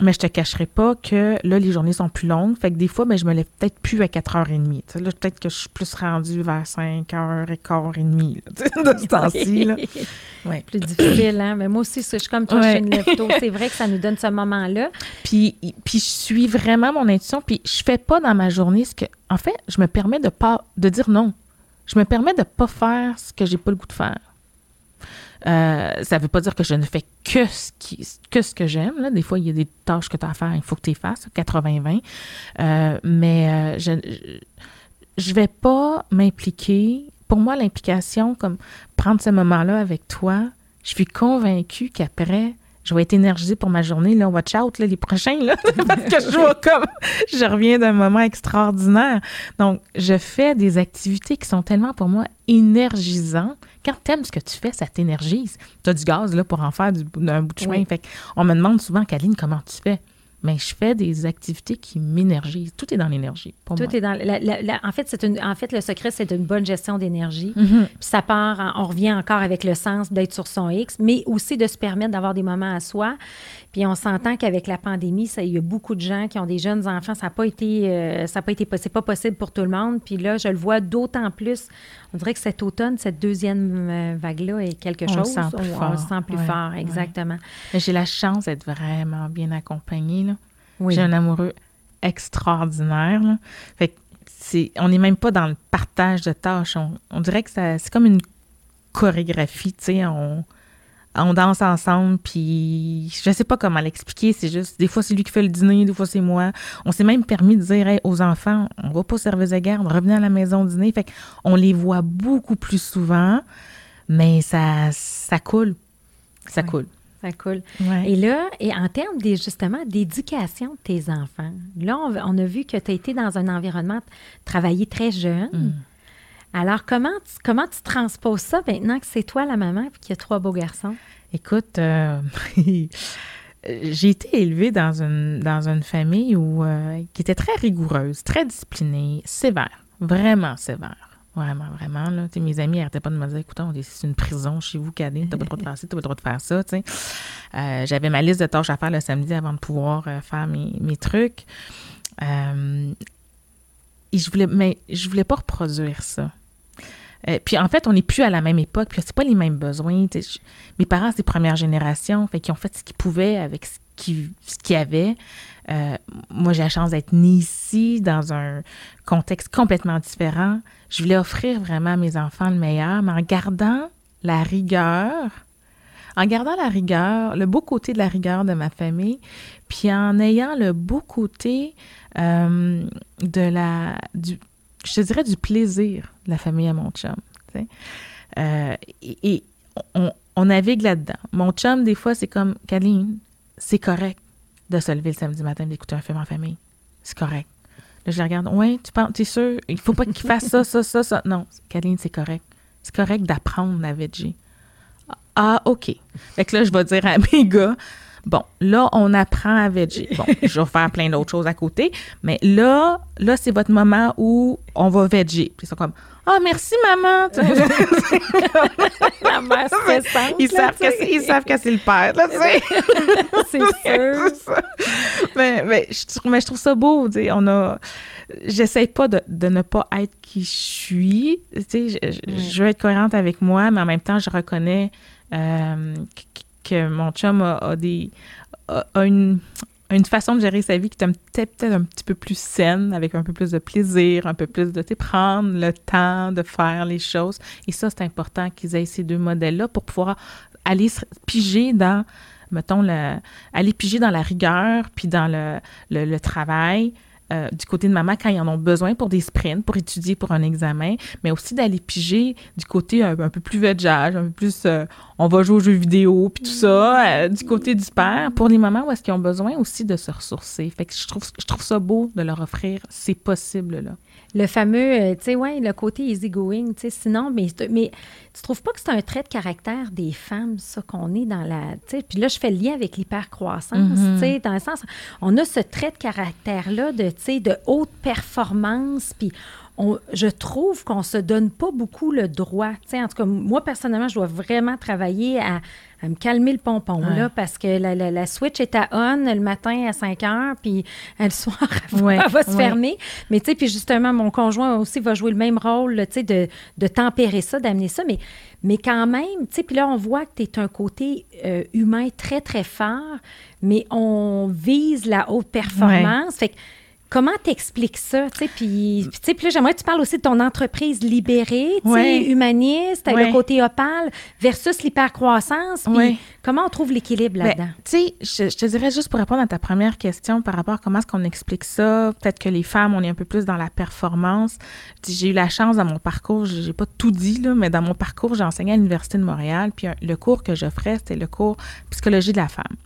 Mais je te cacherai pas que là, les journées sont plus longues. Fait que des fois, ben, je me lève peut-être plus à 4h30. là, peut-être que je suis plus rendue vers 5h15 de ce temps-ci. ouais. Plus difficile, hein? Mais moi aussi, je suis comme toi, je suis une lève C'est vrai que ça nous donne ce moment-là. Puis, puis je suis vraiment mon intuition. Puis je fais pas dans ma journée ce que. En fait, je me permets de pas de dire non. Je me permets de pas faire ce que j'ai pas le goût de faire. Euh, ça veut pas dire que je ne fais que ce, que, ce que j'aime. Des fois, il y a des tâches que tu as à faire, il faut que tu les fasses, 80-20. Euh, mais euh, je ne vais pas m'impliquer. Pour moi, l'implication, comme prendre ce moment-là avec toi, je suis convaincue qu'après, je vais être énergisée pour ma journée. Là, watch out, là, les prochains, là, parce que je vois comme, je reviens d'un moment extraordinaire. Donc, je fais des activités qui sont tellement pour moi énergisantes. Quand tu aimes ce que tu fais, ça t'énergise. Tu as du gaz là, pour en faire du, d'un bout de chemin. Fait on me demande souvent, Kaline, comment tu fais? Mais je fais des activités qui m'énergisent. Tout est dans l'énergie. Tout est dans. en fait, une, en fait, le secret, c'est une bonne gestion d'énergie. Mm-hmm. Puis ça part, on revient encore avec le sens d'être sur son X, mais aussi de se permettre d'avoir des moments à soi. Puis on s'entend qu'avec la pandémie, ça, il y a beaucoup de gens qui ont des jeunes enfants. Ça n'a pas été, euh, ça pas été, c'est pas possible pour tout le monde. Puis là, je le vois d'autant plus. On dirait que cet automne, cette deuxième euh, vague-là est quelque chose. Le sent plus on, le sent plus fort, exactement. J'ai la chance d'être vraiment bien accompagnée. J'ai un amoureux extraordinaire. Fait c'est, on n'est même pas dans le partage de tâches. On, dirait que c'est comme une chorégraphie, tu sais. On, on danse ensemble, puis je sais pas comment l'expliquer. C'est juste, des fois, c'est lui qui fait le dîner, des fois, c'est moi. On s'est même permis de dire aux enfants, on va pas au service de garde, revenez à la maison dîner. Fait on les voit beaucoup plus souvent, mais ça, ça coule. Ça coule. Ça coule. Et là, et en termes des, justement d'éducation de tes enfants, là, on, a vu que tu as été dans un environnement travaillé très jeune. Mm. Alors, comment tu, comment tu transposes ça maintenant que c'est toi la maman et qu'il y a trois beaux garçons? Écoute, euh, j'ai été élevée dans une, dans une famille où, euh, qui était très rigoureuse, très disciplinée, sévère, vraiment sévère. Vraiment, vraiment. Là. mes amis n'arrêtaient pas de me dire écoute, c'est une prison chez vous, Cadine, t'as pas le droit de faire ça, t'as pas le droit de faire ça. Euh, j'avais ma liste de tâches à faire le samedi avant de pouvoir euh, faire mes, mes trucs. Euh, et je voulais, mais je voulais pas reproduire ça. puis en fait, on n'est plus à la même époque, puis c'est pas les mêmes besoins. mes parents, c'est première génération, fait qu'ils ont fait ce qu'ils pouvaient avec ce qu'ils qu avaient. moi, j'ai la chance d'être née ici, dans un contexte complètement différent. Je voulais offrir vraiment à mes enfants le meilleur, mais en gardant la rigueur, en gardant la rigueur, le beau côté de la rigueur de ma famille, puis en ayant le beau côté euh, de la, du, je dirais, du plaisir de la famille à mon chum. Euh, et, on, navigue là-dedans. Mon chum, des fois, c'est comme, Kaline, c'est correct de se lever le samedi matin d'écouter un film en famille. C'est correct. Là, je regarde. Ouais, tu penses, t'es sûr? Il faut pas qu'il fasse ça, ça, ça, ça. Non, Kaline, c'est correct. C'est correct d'apprendre la veggie. Ah, OK. Fait que là, je vais dire à mes gars, bon, là, on apprend à veggie. Bon, je vais faire plein d'autres choses à côté, mais là, là, c'est votre moment où on va veggie. Puis ils sont comme, ah, merci, maman. La mère ils, savent que ils savent que c'est le père, là, tu sais. c'est sûr. mais, mais, je, mais je trouve ça beau, tu sais, on a j'essaie pas de, ne pas être qui je suis. Tu sais, je, veux être cohérente avec moi, mais en même temps, je reconnais euh, que mon chum a, des a, une, façon de gérer sa vie qui est peut-être un petit peu plus saine, avec un peu plus de plaisir, un peu plus de prendre le temps de faire les choses. Et ça, c'est important qu'ils aient ces deux modèles-là pour pouvoir aller piger dans, mettons, le, aller piger dans la rigueur, puis dans le travail, euh, du côté de maman quand ils en ont besoin pour des sprints, pour étudier pour un examen, mais aussi d'aller piger du côté un, peu plus vegeage, un peu plus euh, on va jouer aux jeux vidéo, puis tout ça, euh, du côté du père, pour les mamans où est-ce qu'ils ont besoin aussi de se ressourcer. Fait que je trouve, je trouve ça beau de leur offrir ces possibles-là. Le fameux, tu sais, ouais, le côté easygoing, tu sais, sinon, mais, mais tu trouves pas que c'est un trait de caractère des femmes, ça, qu'on est dans la, tu sais, puis là, je fais le lien avec l'hypercroissance, mm-hmm. tu sais, dans le sens, on a ce trait de caractère-là de, tu sais, de haute performance, puis je trouve qu'on se donne pas beaucoup le droit. en tout cas, moi, personnellement, je dois vraiment travailler à, me calmer le pompon, là, parce que la, switch est à on le matin à 5 heures, puis le soir, elle va, se fermer. Mais, tu sais, puis justement, mon conjoint aussi va jouer le même rôle, tu sais, de, de, tempérer ça, d'amener ça. Mais, mais quand même, tu sais, puis là, on voit que tu es un côté euh, humain très, très fort, mais on vise la haute performance. Fait que Comment t'expliques ça? Puis, puis là, j'aimerais que tu parles aussi de ton entreprise libérée, humaniste, le côté opale, versus l'hypercroissance. Puis comment on trouve l'équilibre ben, là-dedans? tu sais, je, te dirais juste pour répondre à ta première question par rapport à comment est-ce qu'on explique ça, peut-être que les femmes, on est un peu plus dans la performance. J'ai eu la chance dans mon parcours, j'ai pas tout dit, là, mais dans mon parcours, j'ai enseigné à l'Université de Montréal, puis le cours que j'offrais, c'était le cours psychologie de la femme.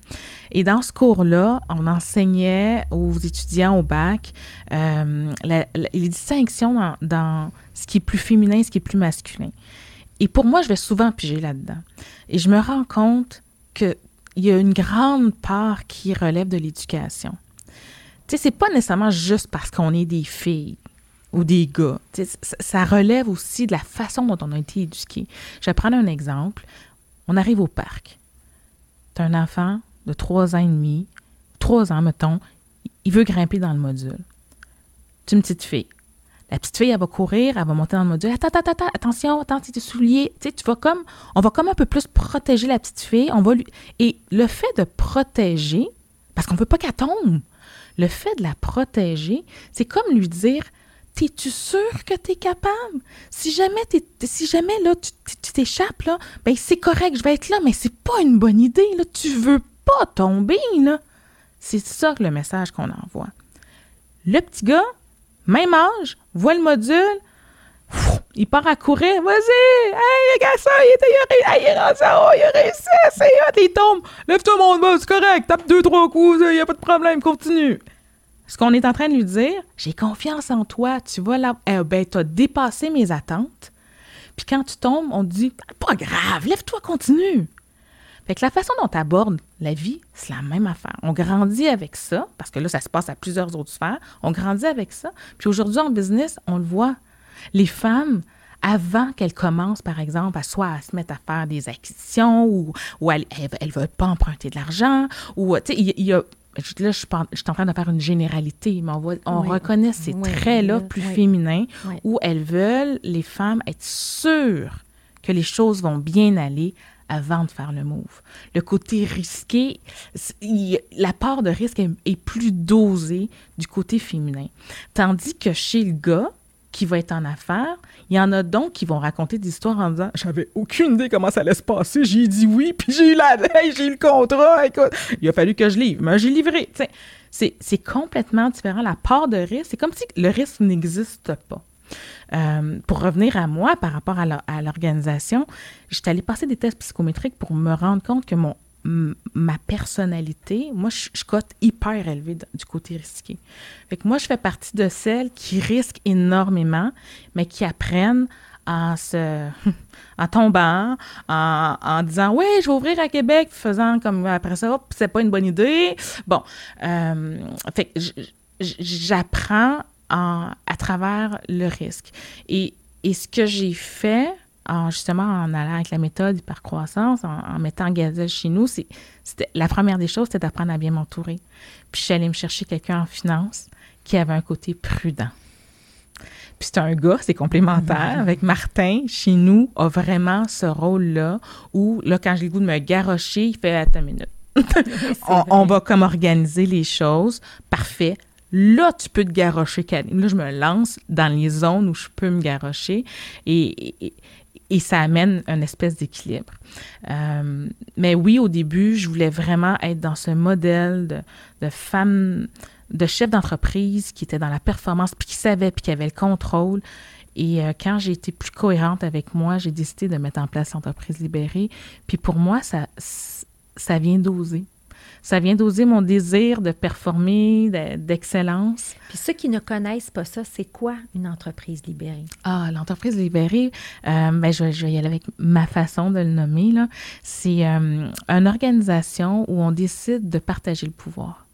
Et dans ce cours-là, on enseignait aux étudiants au bac euh, les distinctions dans, ce qui est plus féminin, ce qui est plus masculin. Et pour moi, je vais souvent piger là-dedans. Et je me rends compte qu'il y a une grande part qui relève de l'éducation. Tu sais, c'est pas nécessairement juste parce qu'on est des filles ou des gars. ça relève aussi de la façon dont on a été éduqués. Je vais prendre un exemple. On arrive au parc. Tu un enfant, de trois ans et demi, trois ans, mettons, il veut grimper dans le module. C'est une petite fille. La petite fille, elle va courir, elle va monter dans le module. Attends, attends, attends, attention, attends. Tu sais, tu vas comme, on va comme un peu plus protéger la petite fille. On va lui, et le fait de protéger, parce qu'on veut pas qu'elle tombe, le fait de la protéger, c'est comme lui dire, T'es-tu sûr que tu es capable? Si jamais, si jamais là, tu t'échappes, là, ben c'est correct, je vais être là, mais c'est pas une bonne idée. Là. Tu veux pas tomber, là. C'est ça le message qu'on envoie. Le petit gars, même âge, voit le module, il part à courir. Vas-y! Hey, le ça, il, était, il, il est rendu en haut, il a réussi, c'est il tombe. Lève-toi, mon gars, c'est correct, tape deux, trois coups, il n'y a pas de problème, continue. Ce qu'on est en train de lui dire, j'ai confiance en toi, tu vois là, eh ben, tu as dépassé mes attentes. Puis quand tu tombes, on te dit, pas grave, lève-toi, continue. Fait que la façon dont tu abordes la vie, c'est la même affaire. On grandit avec ça, parce que là, ça se passe à plusieurs autres sphères. On grandit avec ça. Puis aujourd'hui, en business, on le voit. Les femmes, avant qu'elles commencent, par exemple, à soit à se mettre à faire des acquisitions ou, ou elles ne veulent pas emprunter de l'argent, ou, tu sais, il y, a Là, je suis, en train de faire une généralité, mais on, on reconnaît ces traits-là plus féminins où elles veulent, les femmes, être sûres que les choses vont bien aller avant de faire le move. Le côté risqué, la part de risque est, plus dosée du côté féminin. Tandis que chez le gars, qui va être en affaires. Il y en a donc qui vont raconter des histoires en disant J'avais aucune idée comment ça allait se passer. J'ai dit oui, puis j'ai eu la j'ai eu le contrat. Écoute, il a fallu que je livre, mais j'ai livré. C'est complètement différent. La part de risque, c'est comme si le risque n'existe pas. Euh, pour revenir à moi par rapport à l'organisation, j'étais allée passer des tests psychométriques pour me rendre compte que mon ma personnalité, moi, je, cote hyper élevé du côté risqué. Fait moi, je fais partie de celles qui risquent énormément, mais qui apprennent en se en tombant, en, disant oui, je vais ouvrir à Québec, faisant comme après ça, c'est pas une bonne idée. Bon, euh, fait que j'apprends à travers le risque. Et, et ce que j'ai fait, justement en allant avec la méthode hypercroissance, en, en mettant gazelle chez nous, c'est, c'était, la première des choses, c'était d'apprendre à bien m'entourer. Puis je suis allée me chercher quelqu'un en finance qui avait un côté prudent. Puis c'est un gars, c'est complémentaire. Avec Martin, chez nous, a vraiment ce rôle-là où, là, quand j'ai le goût de me garrocher, il fait « Attends une minute. on, on, va comme organiser les choses. Parfait. Là, tu peux te garrocher, Là, je me lance dans les zones où je peux me garrocher. et, ça amène une espèce d'équilibre. Euh, mais oui, au début, je voulais vraiment être dans ce modèle de, de femme, de chef d'entreprise qui était dans la performance, puis qui savait, puis qui avait le contrôle. Et euh, quand j'ai été plus cohérente avec moi, j'ai décidé de mettre en place l'entreprise libérée. Puis pour moi, ça, ça vient d'oser. Ça vient d'oser mon désir de performer, d'excellence. Puis ceux qui ne connaissent pas ça, c'est quoi une entreprise libérée? Ah, l'entreprise libérée, euh, ben, je, vais y aller avec ma façon de le nommer. C'est euh, une organisation où on décide de partager le pouvoir.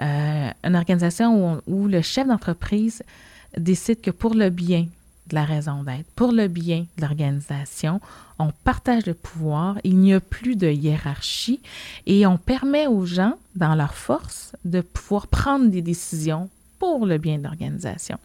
Euh, une organisation où, où le chef d'entreprise décide que pour le bien la raison d'être, pour le bien de l'organisation, on partage le pouvoir, il n'y a plus de hiérarchie et on permet aux gens, dans leur force, de pouvoir prendre des décisions pour le bien de l'organisation.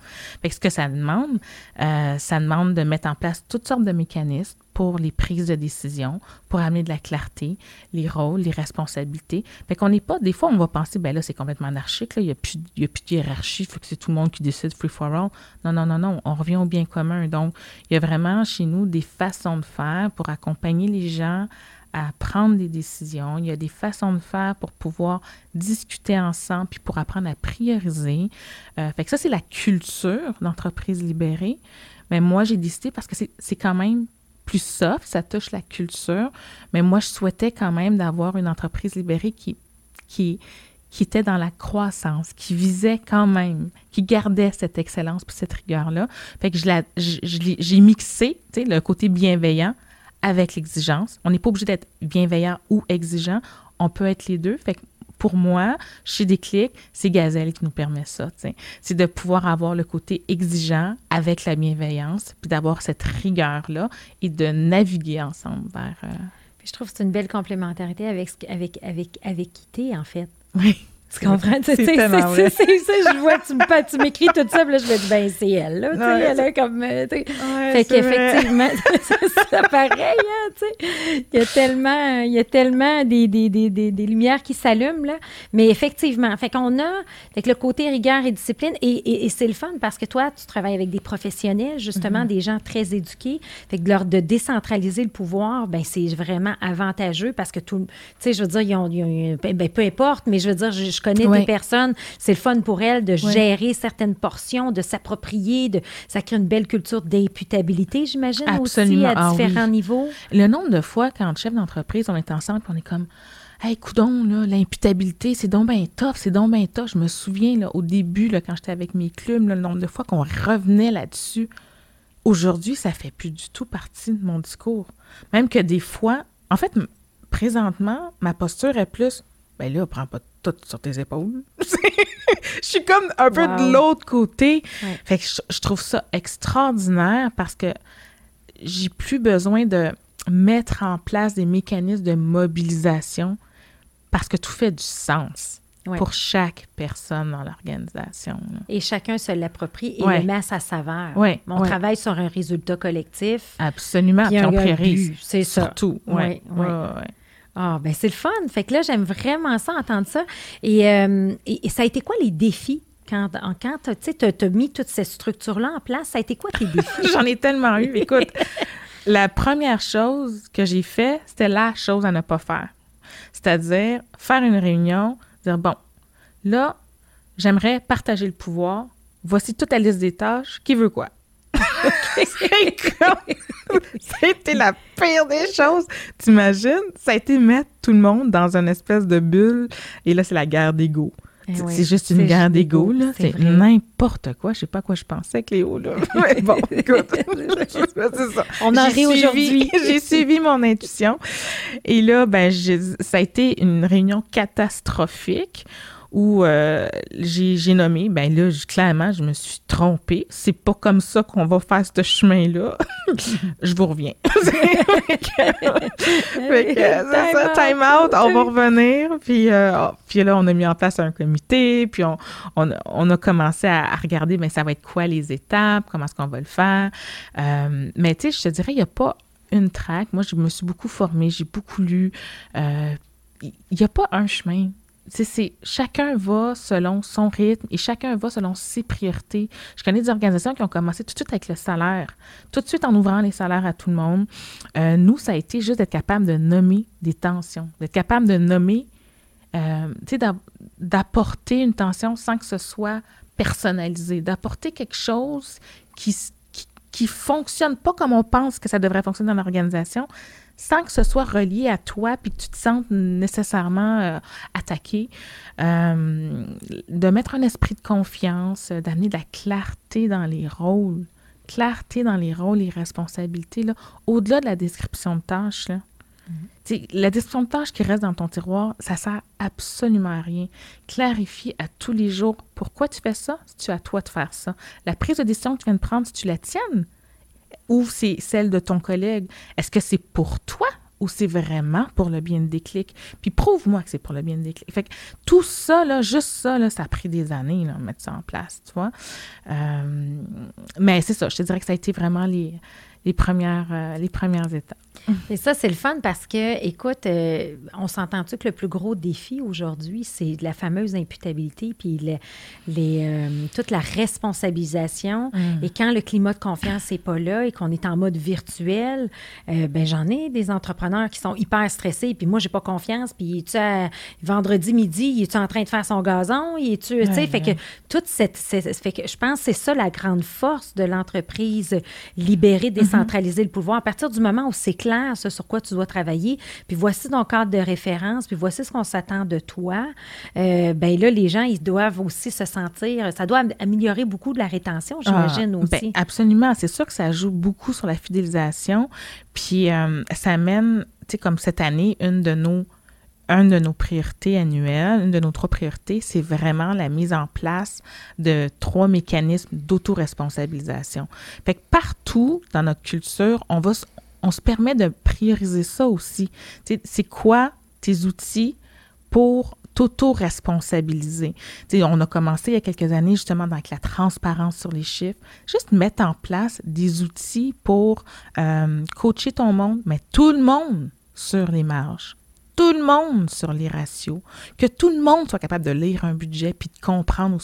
Ce que ça demande, euh, ça demande de mettre en place toutes sortes de mécanismes pour les prises de décision, pour amener de la clarté, les rôles, les responsabilités. Fait qu'on n'est pas, des fois, on va penser, ben là, c'est complètement anarchique, il n'y a, plus, a plus de hiérarchie, il faut que c'est tout le monde qui décide free for all. Non, non, non, non, on revient au bien commun. Donc, il y a vraiment chez nous des façons de faire pour accompagner les gens à prendre des décisions. Il y a des façons de faire pour pouvoir discuter ensemble, puis pour apprendre à prioriser. Euh, fait que ça, c'est la culture d'entreprise libérée. Mais moi, j'ai décidé parce que c'est quand même plus soft, ça touche la culture. Mais moi, je souhaitais quand même d'avoir une entreprise libérée qui, qui, qui était dans la croissance, qui visait quand même, qui gardait cette excellence puis cette rigueur-là. Fait que je j'ai mixé, tu sais, le côté bienveillant avec l'exigence. On n'est pas obligé d'être bienveillant ou exigeant. On peut être les deux. Fait que pour moi, chez Déclic, c'est Gazelle qui nous permet ça. C'est de pouvoir avoir le côté exigeant avec la bienveillance, puis d'avoir cette rigueur-là et de naviguer ensemble vers. Euh, je trouve que c'est une belle complémentarité avec, avec, avec, avec en fait. Oui. Tu comprends? C'est tellement vrai. C'est ça, je vois, tu, tu m'écris tout ça, puis là, je me dis, ben, c'est elle, là, tu sais, elle est comme, euh, tu sais. fait qu'effectivement, c'est pareil, hein, tu sais. Il y a tellement, il y a tellement des, des, des, des, lumières qui s'allument, là. Mais effectivement, fait qu'on a, fait que le côté rigueur et discipline, et, et, c'est le fun parce que toi, tu travailles avec des professionnels, justement, mm-hmm. des gens très éduqués. Fait que leur de décentraliser le pouvoir, ben, c'est vraiment avantageux parce que tout, tu sais, je veux dire, ils ont, ben, peu importe, mais je veux dire, je, je connais des personnes, c'est le fun pour elles de gérer certaines portions, de s'approprier, de ça crée une belle culture d'imputabilité, j'imagine aussi à ah différents niveaux. Le nombre de fois quand chef d'entreprise on est ensemble, on est comme Hey, coudon, là, l'imputabilité, c'est donc bien tough, c'est donc bien tough. Je me souviens, là, au début, là, quand j'étais avec mes clubs, le nombre de fois qu'on revenait là-dessus. Aujourd'hui, ça fait plus du tout partie de mon discours. Même que des fois, en fait, présentement, ma posture est plus, ben là, prends pas tout sur tes épaules. je suis comme un peu de l'autre côté. Fait que je, trouve ça extraordinaire parce que j'ai plus besoin de mettre en place des mécanismes de mobilisation parce que tout fait du sens pour chaque personne dans l'organisation. Et chacun se l'approprie et le met à sa saveur. On travaille sur un résultat collectif. Absolument. Puis, on priorise. C'est ça. Surtout. Oui. Ah, ben c'est le fun. Fait que là, j'aime vraiment ça, entendre ça. Et, euh, et, ça a été quoi les défis? Quand, quand tu as, mis toutes ces structures-là en place? Ça a été quoi tes défis? J'en ai tellement eu. Écoute, la première chose que j'ai fait, c'était la chose à ne pas faire. C'est-à-dire faire une réunion, dire, bon, là, j'aimerais partager le pouvoir. Voici toute la liste des tâches. Qui veut quoi? été la pire des choses. T'imagines? Ça a été mettre tout le monde dans une espèce de bulle. Et là, c'est la guerre d'ego. Eh c'est juste une guerre d'ego, là. C'est n'importe quoi. Je sais pas à quoi je pensais, Cléo, là. bon, écoute, c'est ça. On en rit aujourd'hui. J'ai suivi mon intuition. Et là, ben, ça a été une réunion catastrophique où euh, j'ai nommé, ben là, clairement, je me suis trompée. C'est pas comme ça qu'on va faire ce chemin-là. je vous reviens. time out, on va revenir. Puis, euh, oh, puis là, on a mis en place un comité, puis on, on, a commencé à, regarder, mais ben, ça va être quoi les étapes, comment est-ce qu'on va le faire. Euh, mais tu sais, je te dirais, il n'y a pas une traque. Moi, je me suis beaucoup formée, j'ai beaucoup lu. Il n'y a pas un chemin c'est chacun va selon son rythme et chacun va selon ses priorités. Je connais des organisations qui ont commencé tout de suite avec le salaire, tout de suite en ouvrant les salaires à tout le monde. Euh, nous, ça a été juste d'être capable de nommer des tensions, d'être capable de nommer, euh, tu sais, d'apporter une tension sans que ce soit personnalisé, d'apporter quelque chose qui, qui, qui fonctionne pas comme on pense que ça devrait fonctionner dans l'organisation, sans que ce soit relié à toi puis que tu te sentes nécessairement euh, attaqué, euh, de mettre un esprit de confiance, euh, d'amener de la clarté dans les rôles, clarté dans les rôles et responsabilités, au-delà de la description de tâches. Là. Mm-hmm. La description de tâches qui reste dans ton tiroir, ça sert absolument à rien. Clarifie à tous les jours pourquoi tu fais ça, si tu as à toi de faire ça. La prise de décision que tu viens de prendre, si tu la tiennes, ou c'est celle de ton collègue? Est-ce que c'est pour toi ou c'est vraiment pour le bien de déclic? Puis prouve-moi que c'est pour le bien de déclic. Fait que tout ça, là, juste ça, là, ça a pris des années, là, mettre ça en place, tu vois. Euh, mais c'est ça, je te dirais que ça a été vraiment les premières, euh, les premières étapes. Et ça, c'est le fun parce que, écoute, euh, on s'entend-tu que le plus gros défi aujourd'hui, c'est la fameuse imputabilité, puis les, euh, toute la responsabilisation. Mm. Et quand le climat de confiance n'est pas là et qu'on est en mode virtuel, ben j'en ai des entrepreneurs qui sont hyper stressés, puis moi, j'ai pas confiance, puis tu vendredi midi, il est-tu en train de faire son gazon? Il est-tu, tu sais, fait que toute cette, fait que je pense que c'est ça la grande force de l'entreprise libérée, des centraliser le pouvoir. À partir du moment où c'est clair ce sur quoi tu dois travailler, puis voici ton cadre de référence, puis voici ce qu'on s'attend de toi, euh, ben là, les gens, ils doivent aussi se sentir, ça doit améliorer beaucoup de la rétention, j'imagine ah, ben, aussi. absolument, c'est sûr que ça joue beaucoup sur la fidélisation, puis euh, ça amène, tu sais, comme cette année, une de nos une de nos priorités annuelles, une de nos trois priorités, c'est vraiment la mise en place de trois mécanismes d'autoresponsabilisation. Fait que partout dans notre culture, on va, on se permet de prioriser ça aussi. C'est quoi tes outils pour t'auto-responsabiliser? On a commencé il y a quelques années justement avec la transparence sur les chiffres, juste mettre en place des outils pour euh, coacher ton monde, mais tout le monde sur les marges tout le monde sur les ratios, que tout le monde soit capable de lire un budget puis de comprendre où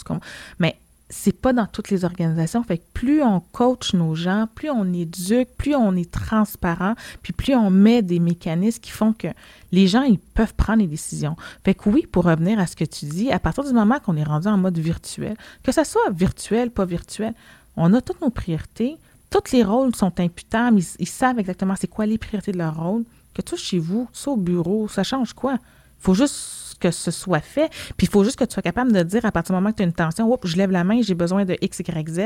c'est pas dans toutes les organisations. Fait que plus on coach nos gens, plus on éduque, plus on est transparent, puis plus on met des mécanismes qui font que les gens, ils peuvent prendre des décisions. Fait que oui, pour revenir à ce que tu dis, à partir du moment qu'on est rendu en mode virtuel, que ce soit virtuel, pas virtuel, on a toutes nos priorités, tous les rôles sont imputables, ils, savent exactement c'est quoi les priorités de leur rôle que toi, chez vous, ça au bureau, ça change quoi? Il faut juste que ce soit fait. Puis il faut juste que tu sois capable de dire à partir du moment que tu as une tension, Oups, je lève la main, j'ai besoin de X, Y, Z.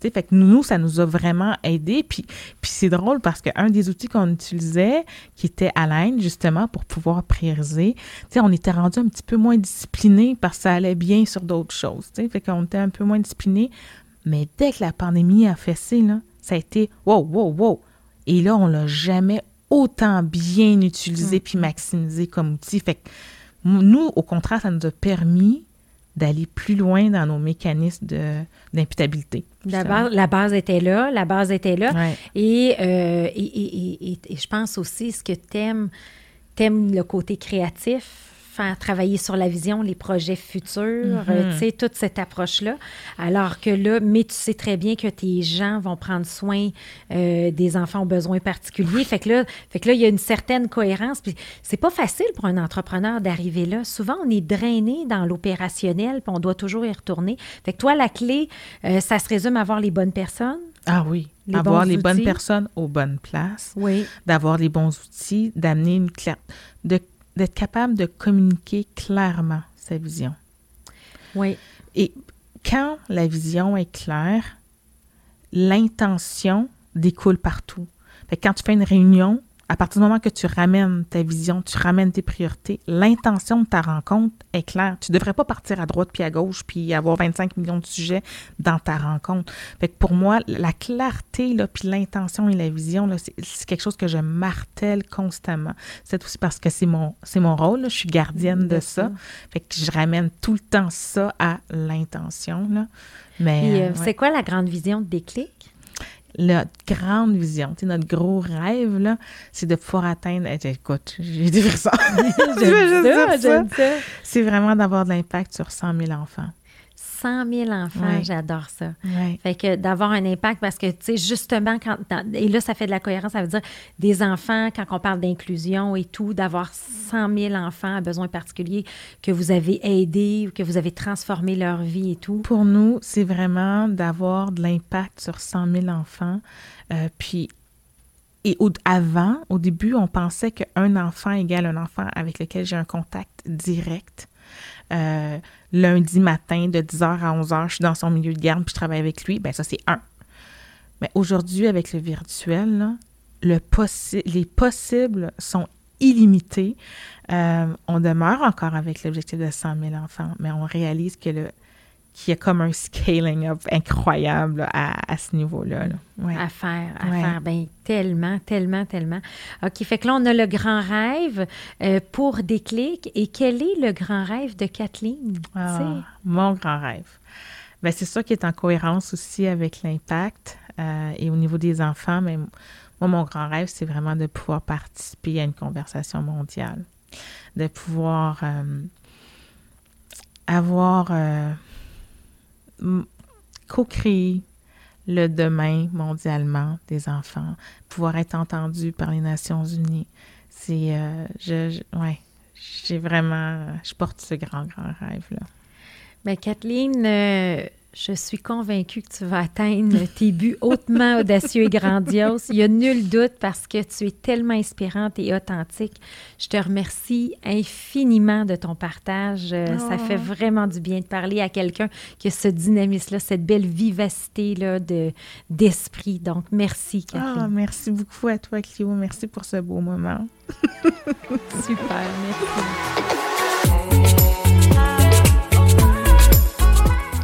sais, fait que nous, ça nous a vraiment aidé. Puis, puis c'est drôle parce qu'un des outils qu'on utilisait, qui était Align, justement, pour pouvoir prioriser, sais, on était rendu un petit peu moins discipliné parce que ça allait bien sur d'autres choses. sais, Fait qu'on était un peu moins discipliné. Mais dès que la pandémie a fessé, là, ça a été wow, wow, wow. Et là, on l'a jamais autant bien utilisé puis maximisé comme outil. Fait que nous, au contraire, ça nous a permis d'aller plus loin dans nos mécanismes d'imputabilité. La base, la base était là, la base était là. Euh, et, et, et, je pense aussi, ce que tu aimes, aimes le côté créatif, faire travailler sur la vision, les projets futurs, euh, mhm. tu sais, toute cette approche-là. Alors que là, mais tu sais très bien que tes gens vont prendre soin euh, des enfants aux besoins particuliers. Fait que là, fait que là, il y a une certaine cohérence. Puis c'est pas facile pour un entrepreneur d'arriver là. Souvent, on est drainé dans l'opérationnel, puis on doit toujours y retourner. Fait que toi, la clé, euh, ça se résume à avoir les bonnes personnes. Ah oui, avoir les bonnes personnes aux bonnes places, oui. d'avoir les bons outils, d'amener une claire, de d'être capable de communiquer clairement sa vision. Oui. Et quand la vision est claire, l'intention découle partout. Fait quand tu fais une réunion, à partir du moment que tu ramènes ta vision, tu ramènes tes priorités, l'intention de ta rencontre est claire. Tu ne devrais pas partir à droite puis à gauche puis avoir 25 millions de sujets dans ta rencontre. Fait que pour moi, la clarté, là, puis l'intention et la vision, là, c'est, quelque chose que je martèle constamment. C'est aussi parce que c'est mon, c'est mon rôle. Je suis gardienne de ça. Fait que je ramène tout le temps ça à l'intention. Là. Mais, euh, c'est quoi la grande vision de Déclic? Notre grande vision, notre gros rêve, là, c'est de pouvoir atteindre. Eh, écoute, j'ai des frissons. C'est vraiment d'avoir de l'impact sur 100 000 enfants. 100 000 enfants, j'adore ça. Fait que d'avoir un impact parce que, tu sais, justement, quand, et là, ça fait de la cohérence, ça veut dire des enfants, quand on parle d'inclusion et tout, d'avoir 100 000 enfants à besoins particuliers que vous avez aidés ou que vous avez transformé leur vie et tout. Pour nous, c'est vraiment d'avoir de l'impact sur 100 000 enfants. Euh, puis, et au, avant, au début, on pensait qu'un enfant égale un enfant avec lequel j'ai un contact direct. Euh, lundi matin de 10h à 11h, je suis dans son milieu de garde puis je travaille avec lui, ben ça c'est un. Mais aujourd'hui, avec le virtuel, le les possibles sont illimités. Euh, on demeure encore avec l'objectif de 100 000 enfants, mais on réalise que le, qu'il y a comme un scaling up incroyable à, ce niveau-là. À faire, à faire. Ben, tellement, tellement, tellement. OK, fait que là, on a le grand rêve euh, pour Déclic. Et quel est le grand rêve de Kathleen? Ah, mon grand rêve. Ben, c'est ça qui est en cohérence aussi avec l'impact euh, et au niveau des enfants. Mais moi, mon grand rêve, c'est vraiment de pouvoir participer à une conversation mondiale, de pouvoir euh, avoir co-créer le demain mondialement des enfants, pouvoir être entendu par les Nations Unies. C'est, euh, je, ouais, j'ai vraiment, je porte ce grand, grand rêve-là. Mais Kathleen, euh, je suis convaincue que tu vas atteindre tes buts hautement audacieux et grandioses. Il n'y a nul doute parce que tu es tellement inspirante et authentique. Je te remercie infiniment de ton partage. Euh, ça fait oh. vraiment du bien de parler à quelqu'un qui a ce dynamisme-là, cette belle vivacité-là de, d'esprit. Donc, merci. Ah, merci beaucoup à toi, Clio. Merci pour ce beau moment. Super, merci.